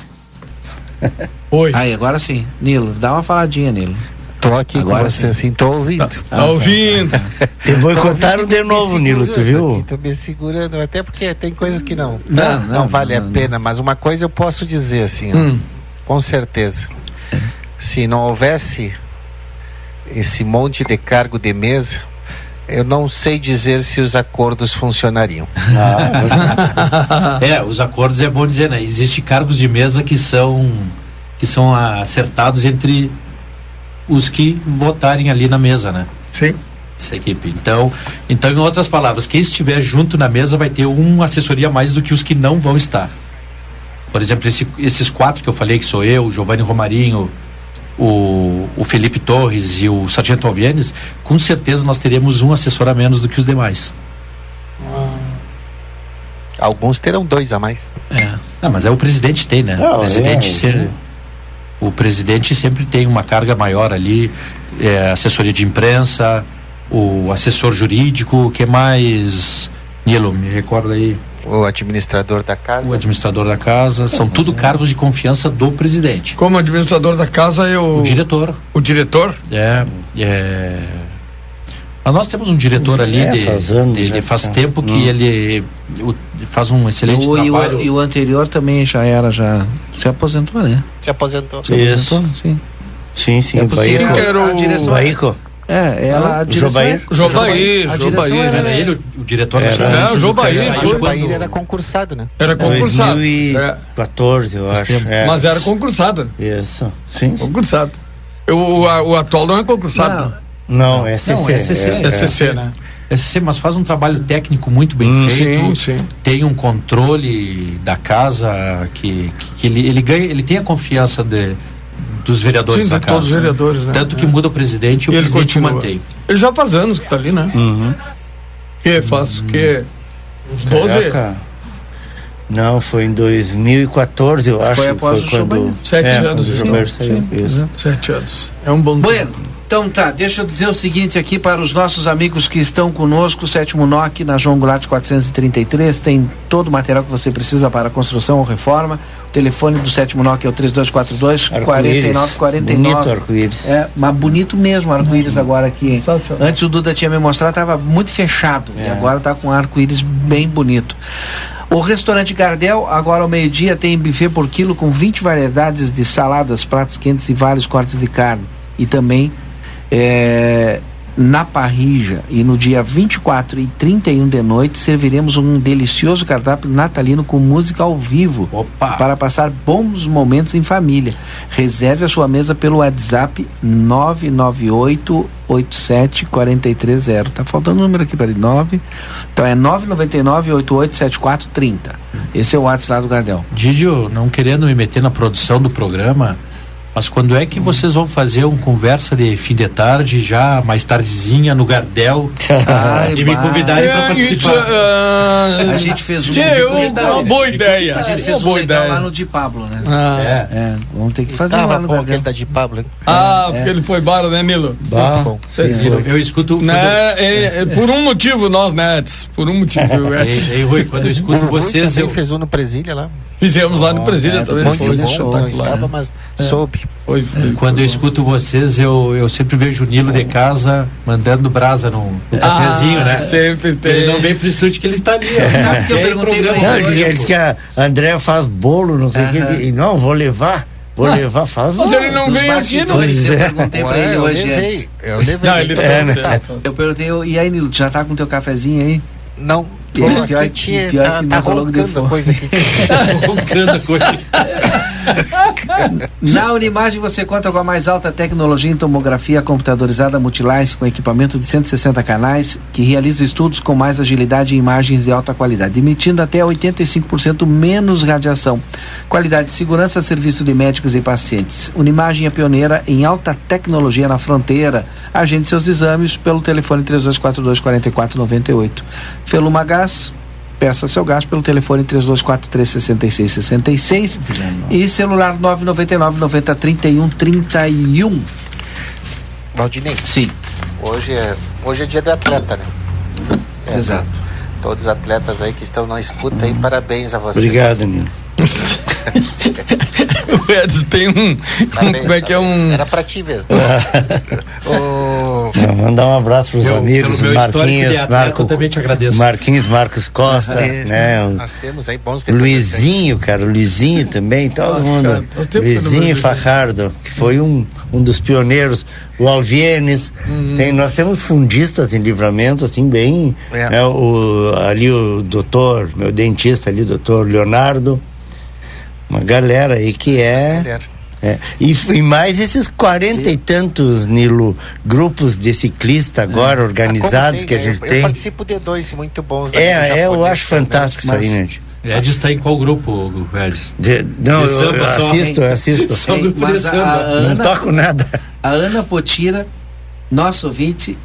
[LAUGHS] Oi. Aí, agora sim. Nilo, dá uma faladinha, Nilo. Tô aqui agora com você, assim, tô ouvindo. Tá, tá ouvindo. Te boicotaram de novo, Nilo, tu viu? Tô me segurando, até porque tem coisas que não. Não, não, não vale não, a pena, mas uma coisa eu posso dizer, assim, hum. ó, com certeza. Se não houvesse esse monte de cargo de mesa, eu não sei dizer se os acordos funcionariam. Ah, é, os acordos é bom dizer, né? Existem cargos de mesa que são que são acertados entre os que votarem ali na mesa, né? Sim. Essa equipe. Então, então, em outras palavras, quem estiver junto na mesa vai ter uma assessoria a mais do que os que não vão estar. Por exemplo, esse, esses quatro que eu falei, que sou eu, Giovanni Romarinho, o, o Felipe Torres e o Sargento Alvienes, com certeza nós teremos um assessor a menos do que os demais. Alguns terão dois a mais. É. Não, mas é o presidente tem, né? Não, o presidente é, sempre, o presidente sempre tem uma carga maior ali, é, assessoria de imprensa, o assessor jurídico, que mais Nilo, me recorda aí. O administrador da casa. O administrador da casa. São tudo cargos de confiança do presidente. Como administrador da casa é o. O diretor. O diretor? É. é... Mas nós temos um diretor ali é, de, faz, anos, de, de faz tempo que hum. ele o, faz um excelente o, trabalho. E o, e o, anterior também já era, já se aposentou, né? Se aposentou. Se aposentou, sim. Sim, sim. É Baíco. A direção, Baíco. É, ela. Ah, Jobair. Jobair. Jobair. Era ele o, diretor era, Não, o Jobair. Jobair era concursado, né? Era concursado. 2014, eu acho. É. Mas era concursado. Isso. Sim. Concursado. O, o, o atual não é concursado. Não, é SCC. Não, é SCC, é, é SCC né? SCC, mas faz um trabalho técnico muito bem hum, feito. Sim, sim. Tem um controle da casa que, que, que ele, ele ganha, ele tem a confiança de dos vereadores Sim, da casa. todos os vereadores, né? Tanto que é. muda o presidente e o ele presidente continua. mantém. Ele já faz anos que está ali, né? Uhum. Que faz, uhum. que uns 12? Caraca. Não, foi em 2014, eu acho. Foi após foi o quando... Sete é, anos. Sim, sim, sim. Sete anos. É um bom bueno, então tá, deixa eu dizer o seguinte aqui para os nossos amigos que estão conosco, o sétimo NOC na João Goulart 433, tem todo o material que você precisa para construção ou reforma. O telefone do sétimo NOC é o 3242 4949. Bonito arco-íris. É, mas bonito mesmo arco-íris agora aqui. Antes o Duda tinha me mostrado, estava muito fechado. É. E agora está com arco-íris bem bonito. O restaurante Gardel, agora ao meio-dia, tem buffet por quilo com 20 variedades de saladas, pratos quentes e vários cortes de carne. E também é, na Parrija e no dia 24 e 31 de noite serviremos um delicioso cardápio natalino com música ao vivo Opa. para passar bons momentos em família. Reserve a sua mesa pelo WhatsApp 998 87 430. Tá faltando um número aqui para ele, 9. Então é 999 887430. Esse é o WhatsApp lá do Gardel. Didio, não querendo me meter na produção do programa, Mas quando é que vocês vão fazer um conversa de fim de tarde, já mais tardezinha, no Gardel, [LAUGHS] Ai, e me convidarem para participar? A gente fez um. Tchê, uma boa ideia. A gente Uma fez um boa legal ideia. lá no Di Pablo, né? Ah. É. é. Vamos ter que fazer lá no Gardel. aquele da de Pablo. Ah, É. porque ele foi embora, né, Nilo? Bah, Eu, eu escuto. Né, é, é, por um motivo, nós, né, Edson? Por um motivo, [LAUGHS] Edson. Ei, ei, Rui, quando eu escuto vocês, eu. fez um no Presília lá. Fizemos lá no Presília é, também. bom, Foi bom, não espetacular. estava, mas soube. Foi, foi. Quando eu escuto vocês, eu, eu sempre vejo o Nilo de casa mandando brasa no, no cafezinho, Ah, né? Sempre tem. Ele não vem pro estúdio que ele está ali. Sabe que eu perguntei pra ele Não, ele diz que a André faz bolo, não sei o Aham. que. e Não, vou levar. Vou levar, faz. Mas ele não veio aqui, não. bastidores, eu é. perguntei pra ele eu hoje antes. Eu levei. Não, ele tá É, né? certo. Eu perguntei, e aí, Nilo, tu já tá com teu cafezinho aí? Não, Pior que- pior tá, que tá a fome. coisa aqui. [LAUGHS] Roncando a coisa. [LAUGHS] [LAUGHS] Na Unimagem você conta com a mais alta tecnologia em tomografia computadorizada Multilice com equipamento de 160 canais que realiza estudos com mais agilidade e imagens de alta qualidade, emitindo até 85% menos radiação. Qualidade de segurança, serviço de médicos e pacientes. Unimagem é pioneira em alta tecnologia na fronteira. Agende seus exames pelo telefone 3242 4498. Feluma Gás, Peça seu gás pelo telefone 3243 6666 e celular 999 90 31 31. Valdinei, Sim, hoje é, hoje é dia do atleta, né? É, exato. Todos os atletas aí que estão na escuta aí, parabéns a vocês. Obrigado, Nilo. [LAUGHS] O Edson tem um. um [LAUGHS] como é que é um. Era pra ti mesmo. [LAUGHS] Não, mandar um abraço pros Eu, amigos, Marquinhos, atleta, Marco, eu também te agradeço. Marquinhos, Marcos Costa, Isso, né? o Nós temos aí bons Luizinho, cara, o Luizinho também, todo mundo. temos Luizinho Luizinho. Fajardo, que foi um, um dos pioneiros. O Alvienes, Uhum. tem, nós temos fundistas em livramento, assim, bem. É. né, o, ali o doutor, meu dentista ali, o doutor Leonardo. Uma galera aí que é. É. E, e mais esses quarenta e tantos, Nilo, grupos de ciclista agora organizados Como que a gente eu, tem. Eu participo de dois muito bons. É, é, eu Japonesa acho fantástico isso aí, né? está em qual grupo, Edson? De- não, De eu, samba eu só. assisto, eu assisto. Só grupo de a, samba. a Não Ana, toco nada. a Ana Potira, nosso ouvinte,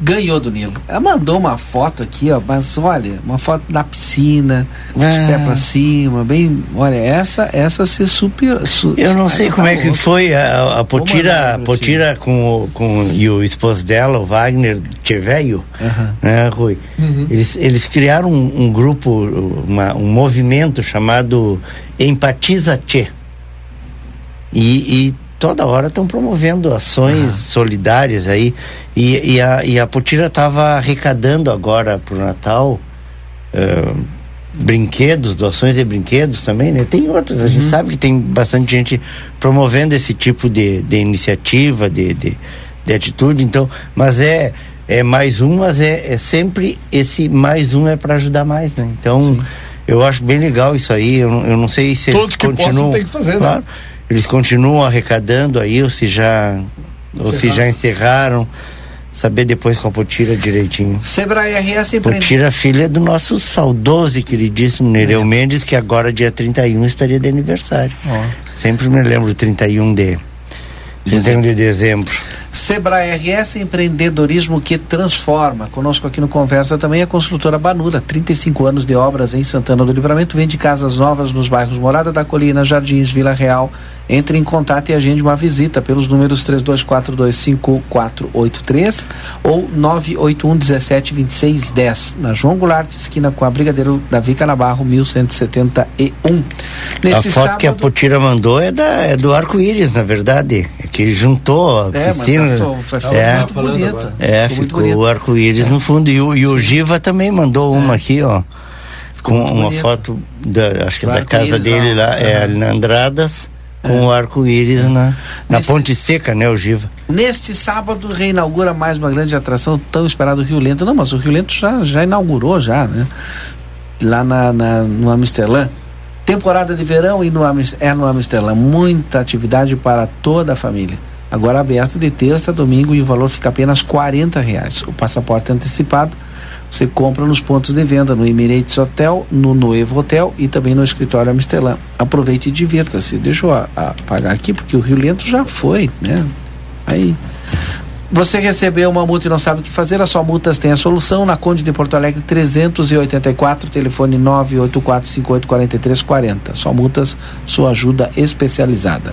ganhou do Nilo. Ela mandou uma foto aqui, ó, mas olha, uma foto na piscina, com os Ah. pés pra cima, bem. Olha, essa, essa se super. su- Eu não sei como tá é que foi a, a Potira, a Potira com, com e o esposo dela, o Wagner Tcheveio, Aham. né, Rui? Eles, eles criaram um, um grupo, uma- um movimento chamado Empatiza Tchê. E, e toda hora estão promovendo ações solidárias aí. E, e a, e a Potira estava arrecadando agora para o Natal. eh, brinquedos, doações de brinquedos também, né? Tem outras, a gente sabe que tem bastante gente promovendo esse tipo de, de iniciativa, de, de, de atitude, então, mas é é mais um, mas é, é sempre esse mais um é para ajudar mais, né? Então, eu acho bem legal isso aí, eu, não- eu não sei se Todos eles que possam continuam, tem que fazer, né? Eles continuam arrecadando aí, ou se já ou se já encerraram, saber depois com a Potira direitinho. Sebrae RS empreende. Potira, filha do nosso saudoso e queridíssimo Nereu Mendes, que agora, dia 31, estaria de aniversário. Sempre me lembro, 31 de, 31 de dezembro. Sebrae RS Empreendedorismo que transforma. Conosco aqui no Conversa também a construtora Banura, 35 anos de obras em Santana do Livramento, vende casas novas nos bairros Morada da Colina, Jardins, Vila Real. Entre em contato e agende uma visita pelos números 32425483 ou 981172610, na João Goulart, esquina com a Brigadeiro Davi Canabarro, 1171. a foto que a Potira mandou é, da, é do arco-íris, na verdade. É que juntou a É, piscina. É, muito bonita. É, Ficou bonita. o arco-íris no fundo. E o, e o Giva também mandou uma aqui, ó. Com uma foto, da, acho que Do da casa dele lá. lá, é, na Andradas, com o arco-íris na, na Ponte Seca, né, o Giva? Neste sábado reinaugura mais uma grande atração tão esperada do Rio Lento. Não, mas o Rio Lento já, já inaugurou já, né? Lá na, na- no Amsterdã. Temporada de verão e no, Amis- é no Amsterdã. Muita atividade para toda a família. Agora aberto de terça a domingo e o valor fica apenas 40 reais. O passaporte antecipado você compra nos pontos de venda, no Emirates Hotel, no Noevo Hotel e também no escritório Amsterdã. Aproveite e divirta-se. Deixa eu apagar aqui, porque o Rio Lento já foi, né? Aí. Você recebeu uma multa e não sabe o que fazer, a sua multas tem a solução na Conde de Porto Alegre 384, telefone 984584340. Só multas, sua ajuda especializada.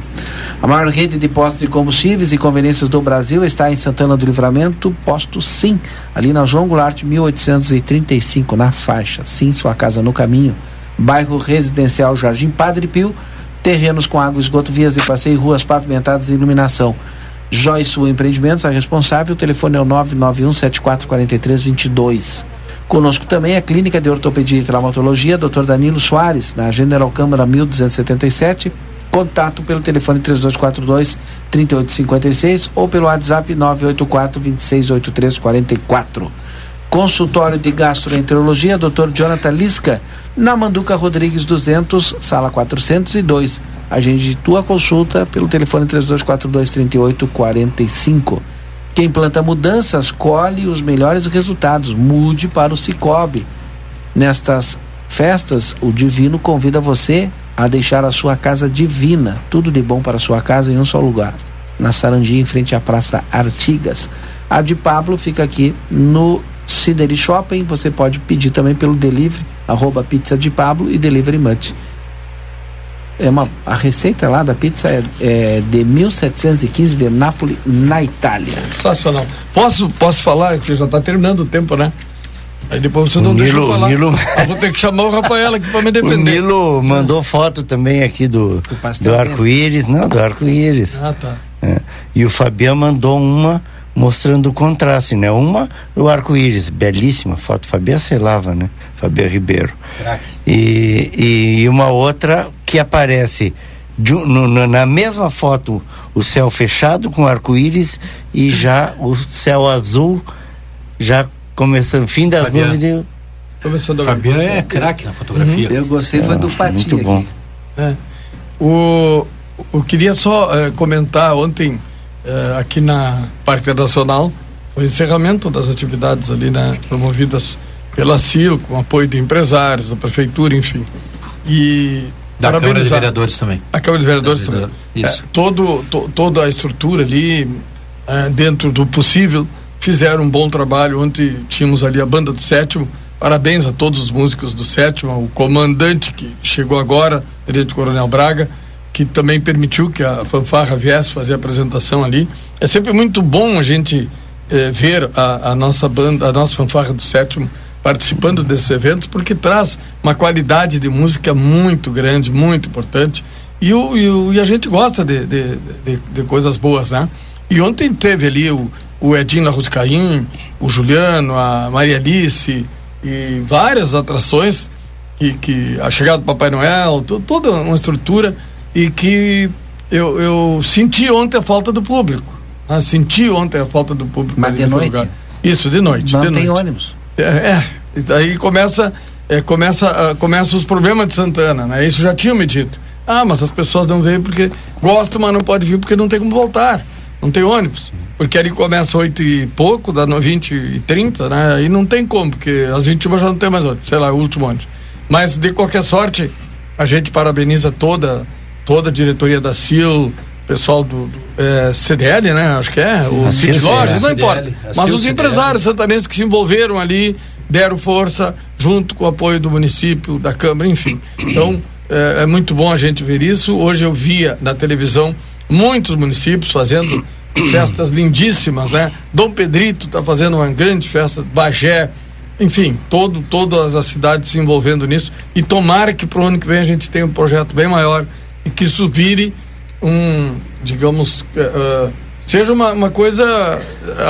A maior rede de postos de combustíveis e conveniências do Brasil está em Santana do Livramento, posto Sim, ali na João Goulart 1835, na faixa. Sim, sua casa no caminho. Bairro Residencial Jardim Padre Pio, terrenos com água, esgoto, vias de passeio, ruas pavimentadas e iluminação. Joyce Empreendimentos, a responsável, o telefone é o 991744322. Conosco também a Clínica de Ortopedia e Traumatologia, Dr. Danilo Soares, na General Câmara 1277. Contato pelo telefone 3242 3856 ou pelo WhatsApp 984 268344. Consultório de Gastroenterologia, Dr. Jonathan Lisca, na Manduca Rodrigues 200, sala 402. Agende tua consulta pelo telefone 3242 3845. Quem planta mudanças colhe os melhores resultados. Mude para o Cicobi. Nestas festas, o Divino convida você a deixar a sua casa divina. Tudo de bom para a sua casa em um só lugar. Na Sarandia, em frente à Praça Artigas. A de Pablo fica aqui no Cideri Shopping. Você pode pedir também pelo delivery, arroba pizza de Pablo e delivery much. É uma, a receita lá da pizza é, é de 1715 de Nápoles, na Itália. Sensacional. Posso, posso falar, que já está terminando o tempo, né? Aí depois você não deixa eu falar. Nilo... Ah, vou ter que chamar o Rafael aqui para me [LAUGHS] defender. O Nilo mandou foto também aqui do, do, do arco-íris. Não, do arco-íris. Ah, tá. É. E o Fabiano mandou uma mostrando o contraste, né? Uma o arco-íris, belíssima foto, Fabiano Selava, né? Fabiano Ribeiro. E, e uma outra que aparece de, no, na mesma foto o céu fechado com arco-íris e já o céu azul já começando, fim das Fabiano. nuvens. Começando Fabiano é craque na fotografia. Uhum. Eu gostei, foi do Patinho Muito bom. É. O, eu queria só uh, comentar ontem uh, aqui na Parque Nacional o encerramento das atividades ali né, promovidas pela CIL, com apoio de empresários, da prefeitura, enfim. E da Câmara de Vereadores também. A Câmara de Vereadores também. Isso. É, todo, to, toda a estrutura ali, é, dentro do possível, fizeram um bom trabalho. Ontem tínhamos ali a banda do sétimo. Parabéns a todos os músicos do sétimo, o comandante que chegou agora, Tenente Coronel Braga, que também permitiu que a fanfarra viesse fazer a apresentação ali. É sempre muito bom a gente eh, ver a, a, nossa banda, a nossa fanfarra do sétimo participando desses eventos, porque traz uma qualidade de música muito grande, muito importante. E, o, e, o, e a gente gosta de, de, de, de, coisas boas, né? E ontem teve ali o, o Edinho Larruscaim, o Juliano, a Maria Alice e várias atrações que, que a chegada do Papai Noel, toda uma estrutura e que eu, eu senti ontem a falta do público. Né? Senti ontem a falta do público. Mas de noite? Lugar. Isso, de noite. Não de tem noite. ônibus. É, é aí começa, é, começa, uh, começa os problemas de Santana, né? Isso já tinha me dito. Ah, mas as pessoas não vêm porque gostam, mas não pode vir porque não tem como voltar. Não tem ônibus. Porque ali começa oito e pouco, dá 20 e 30, né? Aí não tem como, porque às 21 já não tem mais ônibus, sei lá, o último ônibus. Mas de qualquer sorte, a gente parabeniza toda, toda a diretoria da CIL, pessoal do, do é, CDL, né? Acho que é, o City Lojas, não importa. Mas os empresários santanenses que se envolveram ali, deram força, junto com o apoio do município, da Câmara, enfim. Então, é, é muito bom a gente ver isso. Hoje eu via na televisão muitos municípios fazendo festas lindíssimas, né? Dom Pedrito está fazendo uma grande festa, Bagé, enfim, todo, todas as cidades se envolvendo nisso. E tomara que para o ano que vem a gente tenha um projeto bem maior e que isso vire um, digamos, uh, seja uma, uma coisa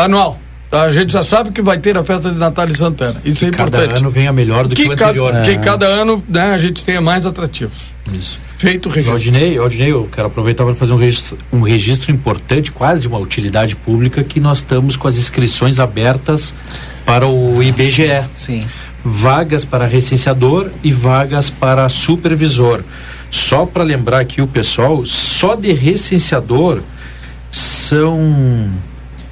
anual. Tá? A gente já sabe que vai ter a festa de Natal em Santana. Isso que é importante. Cada ano venha melhor do que, que o anterior. Cada, é. Que cada ano né, a gente tenha mais atrativos. Isso. Feito o registro. Aldinei, Aldinei, eu quero aproveitar para fazer um registro, um registro importante, quase uma utilidade pública, que nós estamos com as inscrições abertas para o IBGE. Sim. Vagas para recenseador e vagas para supervisor. Só para lembrar aqui o pessoal, só de recenseador são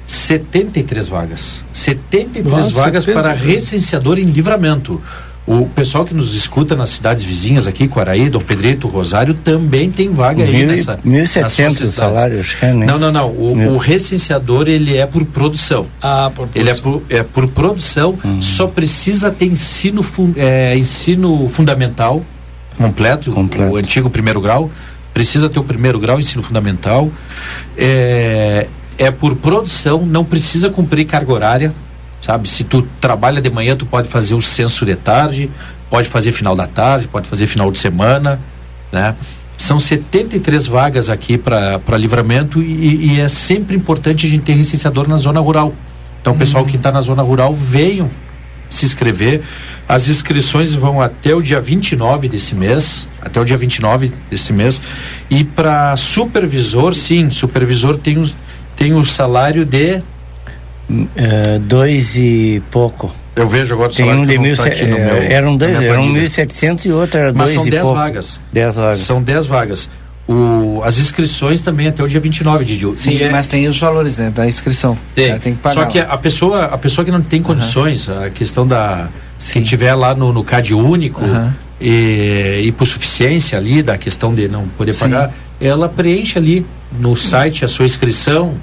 73 vagas. 73 Nossa, vagas 70. para recenseador em livramento. O pessoal que nos escuta nas cidades vizinhas aqui, Quaraí, Dom Pedrito, Rosário, também tem vaga aí nessa. 1.700 salários, né? Não, não, não. O, o, recenseador, ele é por produção. Ah, por produção. Ele é por, é por produção, hum. só precisa ter ensino, é, ensino fundamental completo, completo, o antigo primeiro grau. Precisa ter o primeiro grau, ensino fundamental. É, é por produção, não precisa cumprir carga horária sabe? Se tu trabalha de manhã, tu pode fazer o censo de tarde, pode fazer final da tarde, pode fazer final de semana, né? São 73 vagas aqui para livramento e, e, é sempre importante a gente ter licenciador na zona rural. Então, o pessoal que está na zona rural, venham se inscrever. As inscrições vão até o dia 29 desse mês, até o dia 29 desse mês. E para supervisor, sim, supervisor tem o, tem o salário de Uh, dois e pouco. Eu vejo agora Tem um de mil, tá é, meu, eram dois, eram 1.700 e outro era Mas dois são e dez pouco. vagas. Dez vagas. São dez vagas. O, as inscrições também até o dia 29 de julho. Sim, é, mas tem os valores né, da inscrição. Tem. tem que pagar. Só que a pessoa, a pessoa que não tem condições, uhum. a questão da. Sim. Quem tiver lá no, no CAD único uhum. e, e por suficiência ali, da questão de não poder Sim. pagar, ela preenche ali no site a sua inscrição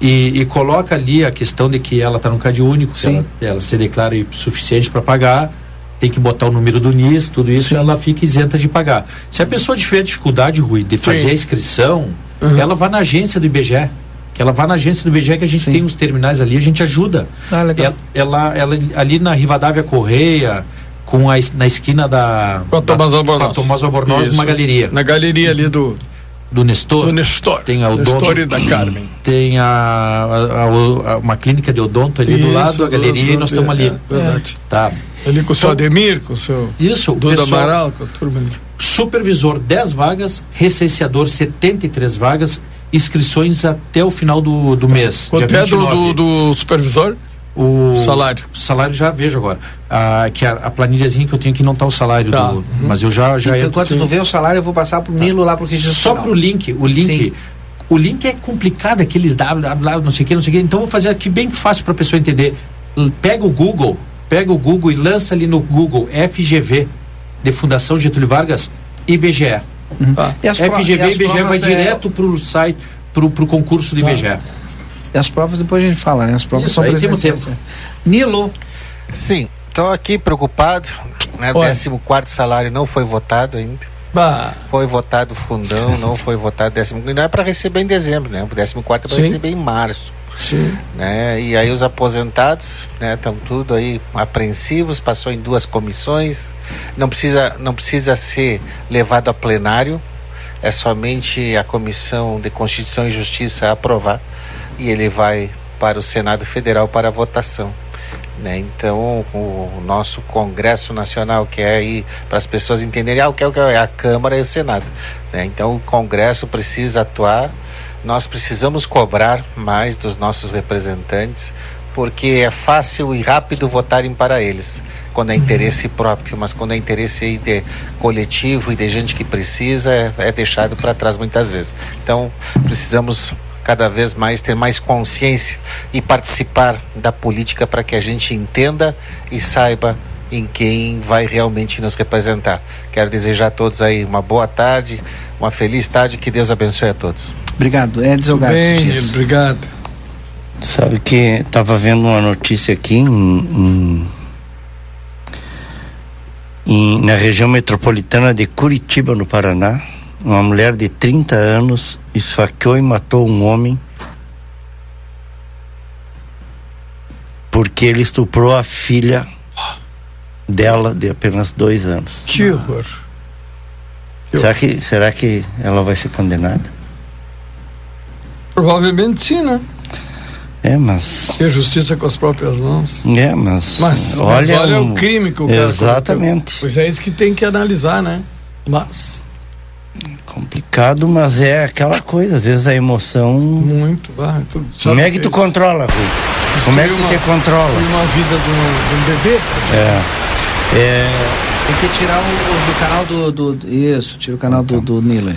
e, e, coloca ali a questão de que ela está no CAD único, ela, ela, se declara suficiente para pagar, tem que botar o número do NIS, tudo isso, Sim. ela fica isenta de pagar. Se a pessoa tiver dificuldade, Rui, de fazer Sim. a inscrição, uhum. ela vai na agência do IBGE. Ela vai na agência do IBGE que a gente Sim. tem os terminais ali, a gente ajuda. Ah, ela, ela, ela, ali na Rivadavia Correia, com a, na esquina da. Com a Tomás Albornoz. Com a Tomás Albornoz, uma galeria. Na galeria ali do do Nestor. Do Nestor. Tem a Odonto. Nestor e da Carmen. Tem a, a, a, uma clínica de odonto ali Isso, do lado, a galeria, e nós estamos ali. É, verdade. Tá. Ali com o seu então, Ademir, com o seu. Isso, Duda pessoal, Amaral, com a turma ali. Supervisor 10 vagas, recenseador 73 vagas, inscrições até o final do, do mês. Quanto é do, do, do supervisor? O salário. O salário já vejo agora. Ah, que a, a planilhazinha que eu tenho aqui não está o salário tá. do. Uhum. Mas eu já. já então, enquanto tu vê o salário, eu vou passar pro tá. Nilo lá pro registro. Só pro link. O link. Sim. O link é complicado, aqueles www, não sei o que, não sei o que. Então vou fazer aqui bem fácil para a pessoa entender. Pega o Google, pega o Google e lança ali no Google FGV de Fundação Getúlio Vargas IBGE. Uhum. Ah. FGV e IBGE vai é... direto pro site, pro, pro concurso do IBGE. Tá. E as provas depois a gente fala, né? As provas Isso, são presenciais. Tempo. Nilo. Sim, estou aqui preocupado. Né? 14 salário não foi votado ainda. Bah. Foi votado fundão, não foi votado décimo. Não é para receber em dezembro, né? O décimo quarto é para receber em março. Sim. Né? E aí os aposentados estão né, tudo aí apreensivos, passou em duas comissões, não precisa, não precisa ser levado a plenário, é somente a comissão de Constituição e Justiça aprovar e ele vai para o Senado Federal para votação. Né? Então, o nosso Congresso Nacional, que é aí para as pessoas entenderem ah, o que é, é a Câmara e o Senado. Né? Então, o Congresso precisa atuar, nós precisamos cobrar mais dos nossos representantes, porque é fácil e rápido votarem para eles, quando é interesse próprio, mas quando é interesse de coletivo e de gente que precisa, é, é deixado para trás muitas vezes. Então, precisamos cada vez mais ter mais consciência e participar da política para que a gente entenda e saiba em quem vai realmente nos representar. Quero desejar a todos aí uma boa tarde, uma feliz tarde, que Deus abençoe a todos. Obrigado, Edson Bem, obrigado. Sabe que estava vendo uma notícia aqui em, em, em, na região metropolitana de Curitiba, no Paraná uma mulher de 30 anos esfaqueou e matou um homem porque ele estuprou a filha dela de apenas dois anos. Que horror. Será que, será que ela vai ser condenada? Provavelmente sim, né? É, mas. Ter justiça com as próprias mãos. É, mas. Mas olha, mas olha um... o crime que o cara. Exatamente. Pois é isso que tem que analisar, né? Mas complicado, mas é aquela coisa, às vezes a emoção. Muito, vai. Como é que tu controla, Rui? Como é que tu te controla? uma vida de um, de um bebê. É. é. Tem que tirar o, o do canal do, do, Isso, tira o canal do, do Nilo.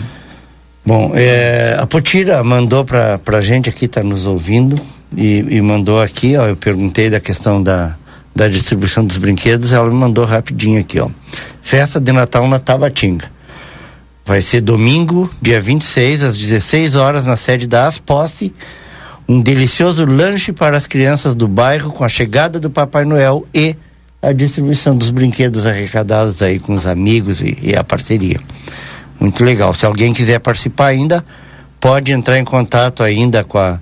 Bom, é, a Potira mandou pra, pra gente aqui, tá nos ouvindo. e, e, mandou aqui, ó, eu perguntei da questão da, da distribuição dos brinquedos, ela me mandou rapidinho aqui, ó. Festa de Natal na Tabatinga. Vai ser domingo, dia 26, às 16 horas, na sede da Asposse. Um delicioso lanche para as crianças do bairro com a chegada do Papai Noel e a distribuição dos brinquedos arrecadados aí com os amigos e, e a parceria. Muito legal. Se alguém quiser participar ainda, pode entrar em contato ainda com a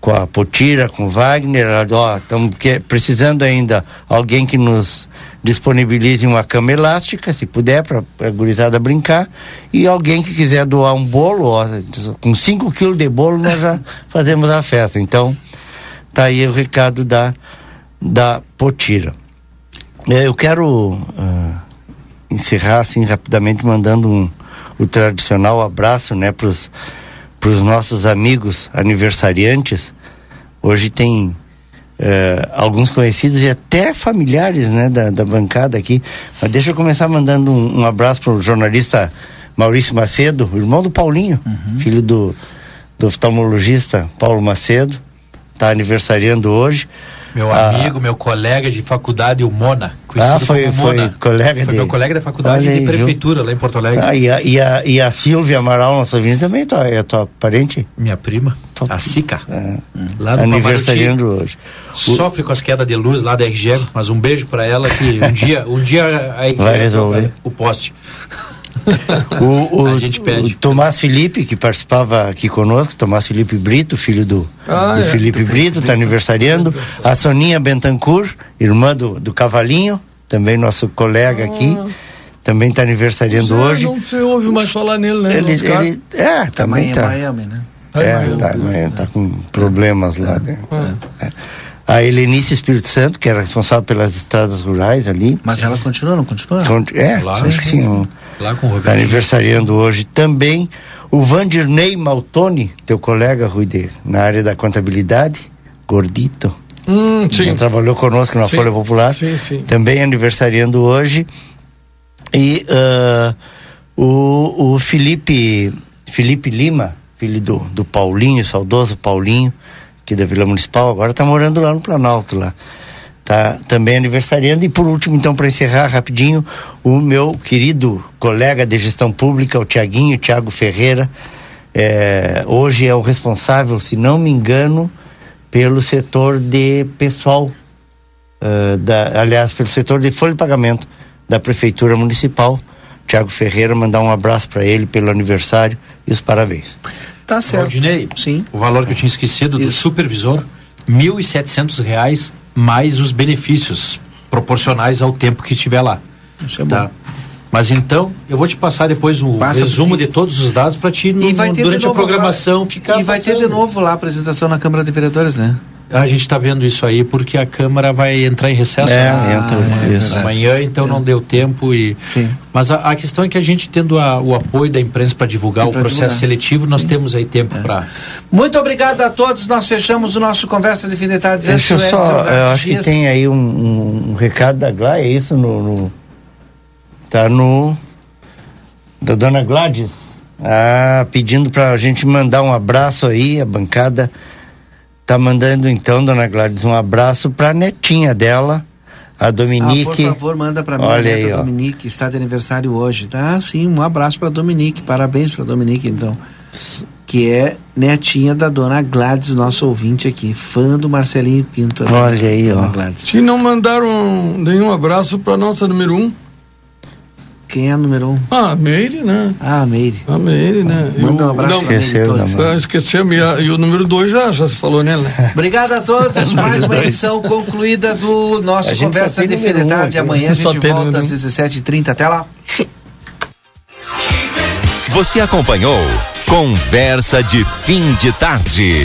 com a Potira, com o Wagner, ó, estamos precisando ainda alguém que nos disponibilize uma cama elástica, se puder, para a gurizada brincar, e alguém que quiser doar um bolo, ó, com 5 quilos de bolo nós já [LAUGHS] fazemos a festa. Então, tá aí o recado da, da Potira. É, eu quero uh, encerrar assim rapidamente mandando um, o tradicional abraço, né, para os nossos amigos aniversariantes. Hoje tem uh, alguns conhecidos e até familiares, né, da, da bancada aqui. Mas deixa eu começar mandando um, um abraço para o jornalista Maurício Macedo, irmão do Paulinho, uhum. filho do, do oftalmologista Paulo Macedo, está aniversariando hoje. Meu ah, amigo, meu colega de faculdade, o Mona. Ah, foi, foi colega Foi de... meu colega da faculdade Olha de prefeitura, lá em Porto Alegre. Ah, e, a, e, a, e a Silvia Amaral, nossa ouvinte, também tua, é tua parente? Minha prima, a Sica. É. Lá no Aniversariando hoje. Sofre com as quedas de luz lá da RG, mas um beijo para ela que um dia, um dia a RG vai resolver o poste. [LAUGHS] o, o, a gente pede. O Tomás Felipe, que participava aqui conosco, Tomás Felipe Brito, filho do, ah, do é, Felipe do Brito, está aniversariando. A Soninha Bentancur, irmã do, do Cavalinho, também nosso colega ah. aqui. Também está aniversariando é, hoje. Não se ouve mais falar nele, né? Ele, ele, é, também está. Miami, né? É, tá, tá, com problemas lá. Né? É. é a Helenice Espírito Santo, que era responsável pelas estradas rurais ali. Mas ela continua, não continua? é, claro, acho que sim. Lá com o Está aniversariando hoje também o Vandirney Maltoni, teu colega, Rui, na área da contabilidade, gordito. Hum, sim. trabalhou conosco na sim, Folha Popular. Sim, sim. Também aniversariando hoje. E uh, o, o Felipe, Felipe Lima, filho do, do Paulinho, saudoso Paulinho, aqui da Vila Municipal, agora está morando lá no Planalto lá. Tá também aniversariando e por último, então, para encerrar rapidinho, o meu querido colega de gestão pública, o Tiaguinho, Tiago Ferreira, é, hoje é o responsável, se não me engano, pelo setor de pessoal, uh, da, aliás, pelo setor de folha de pagamento da Prefeitura Municipal. Tiago Ferreira, mandar um abraço para ele pelo aniversário e os parabéns. Tá certo. Sim. o valor que eu tinha esquecido Isso. do supervisor, R$ 1.700 mais os benefícios proporcionais ao tempo que estiver lá. Isso é tá? bom. Mas então, eu vou te passar depois um Passa resumo de todos os dados para ti no, durante a programação ficar. E vai passando. ter de novo lá a apresentação na Câmara de Vereadores, né? A gente está vendo isso aí porque a Câmara vai entrar em recesso é, né? entra, é, amanhã, então é. não deu tempo e. Sim. Mas a, a, questão é que a gente tendo a, o apoio da imprensa para divulgar o processo divulgar. seletivo, nós Sim. temos aí tempo é. para. Muito obrigado a todos. Nós fechamos o nosso conversa de fim de tarde. Deixa eu só, eu acho que tem aí um, um, um recado da Glá, é isso no, no, tá no da Dona Gladys. Ah, pedindo para a gente mandar um abraço aí, a bancada Tá mandando então, dona Gladys, um abraço pra netinha dela, a Dominique. Ah, por favor, manda pra mim, Olha aí, ó. Dominique, está de aniversário hoje. Tá, sim, um abraço pra Dominique, parabéns pra Dominique, então. Que é netinha da dona Gladys, nosso ouvinte aqui, fã do Marcelinho Pinto. Né? Olha aí, ó. Gladys. Se não mandaram nenhum abraço pra nossa número um. Quem é o número um? Ah, a Meire, né? Ah, a Meire. A Meire, né? Manda um abraço Esqueceu, ah, Esqueceu, e, e, o número dois já, já se falou nela. [LAUGHS] Obrigado a todos, mais uma edição concluída do nosso Conversa de Fim de Tarde. Amanhã a gente volta às 17h30, até lá. Você acompanhou Conversa de Fim de Tarde.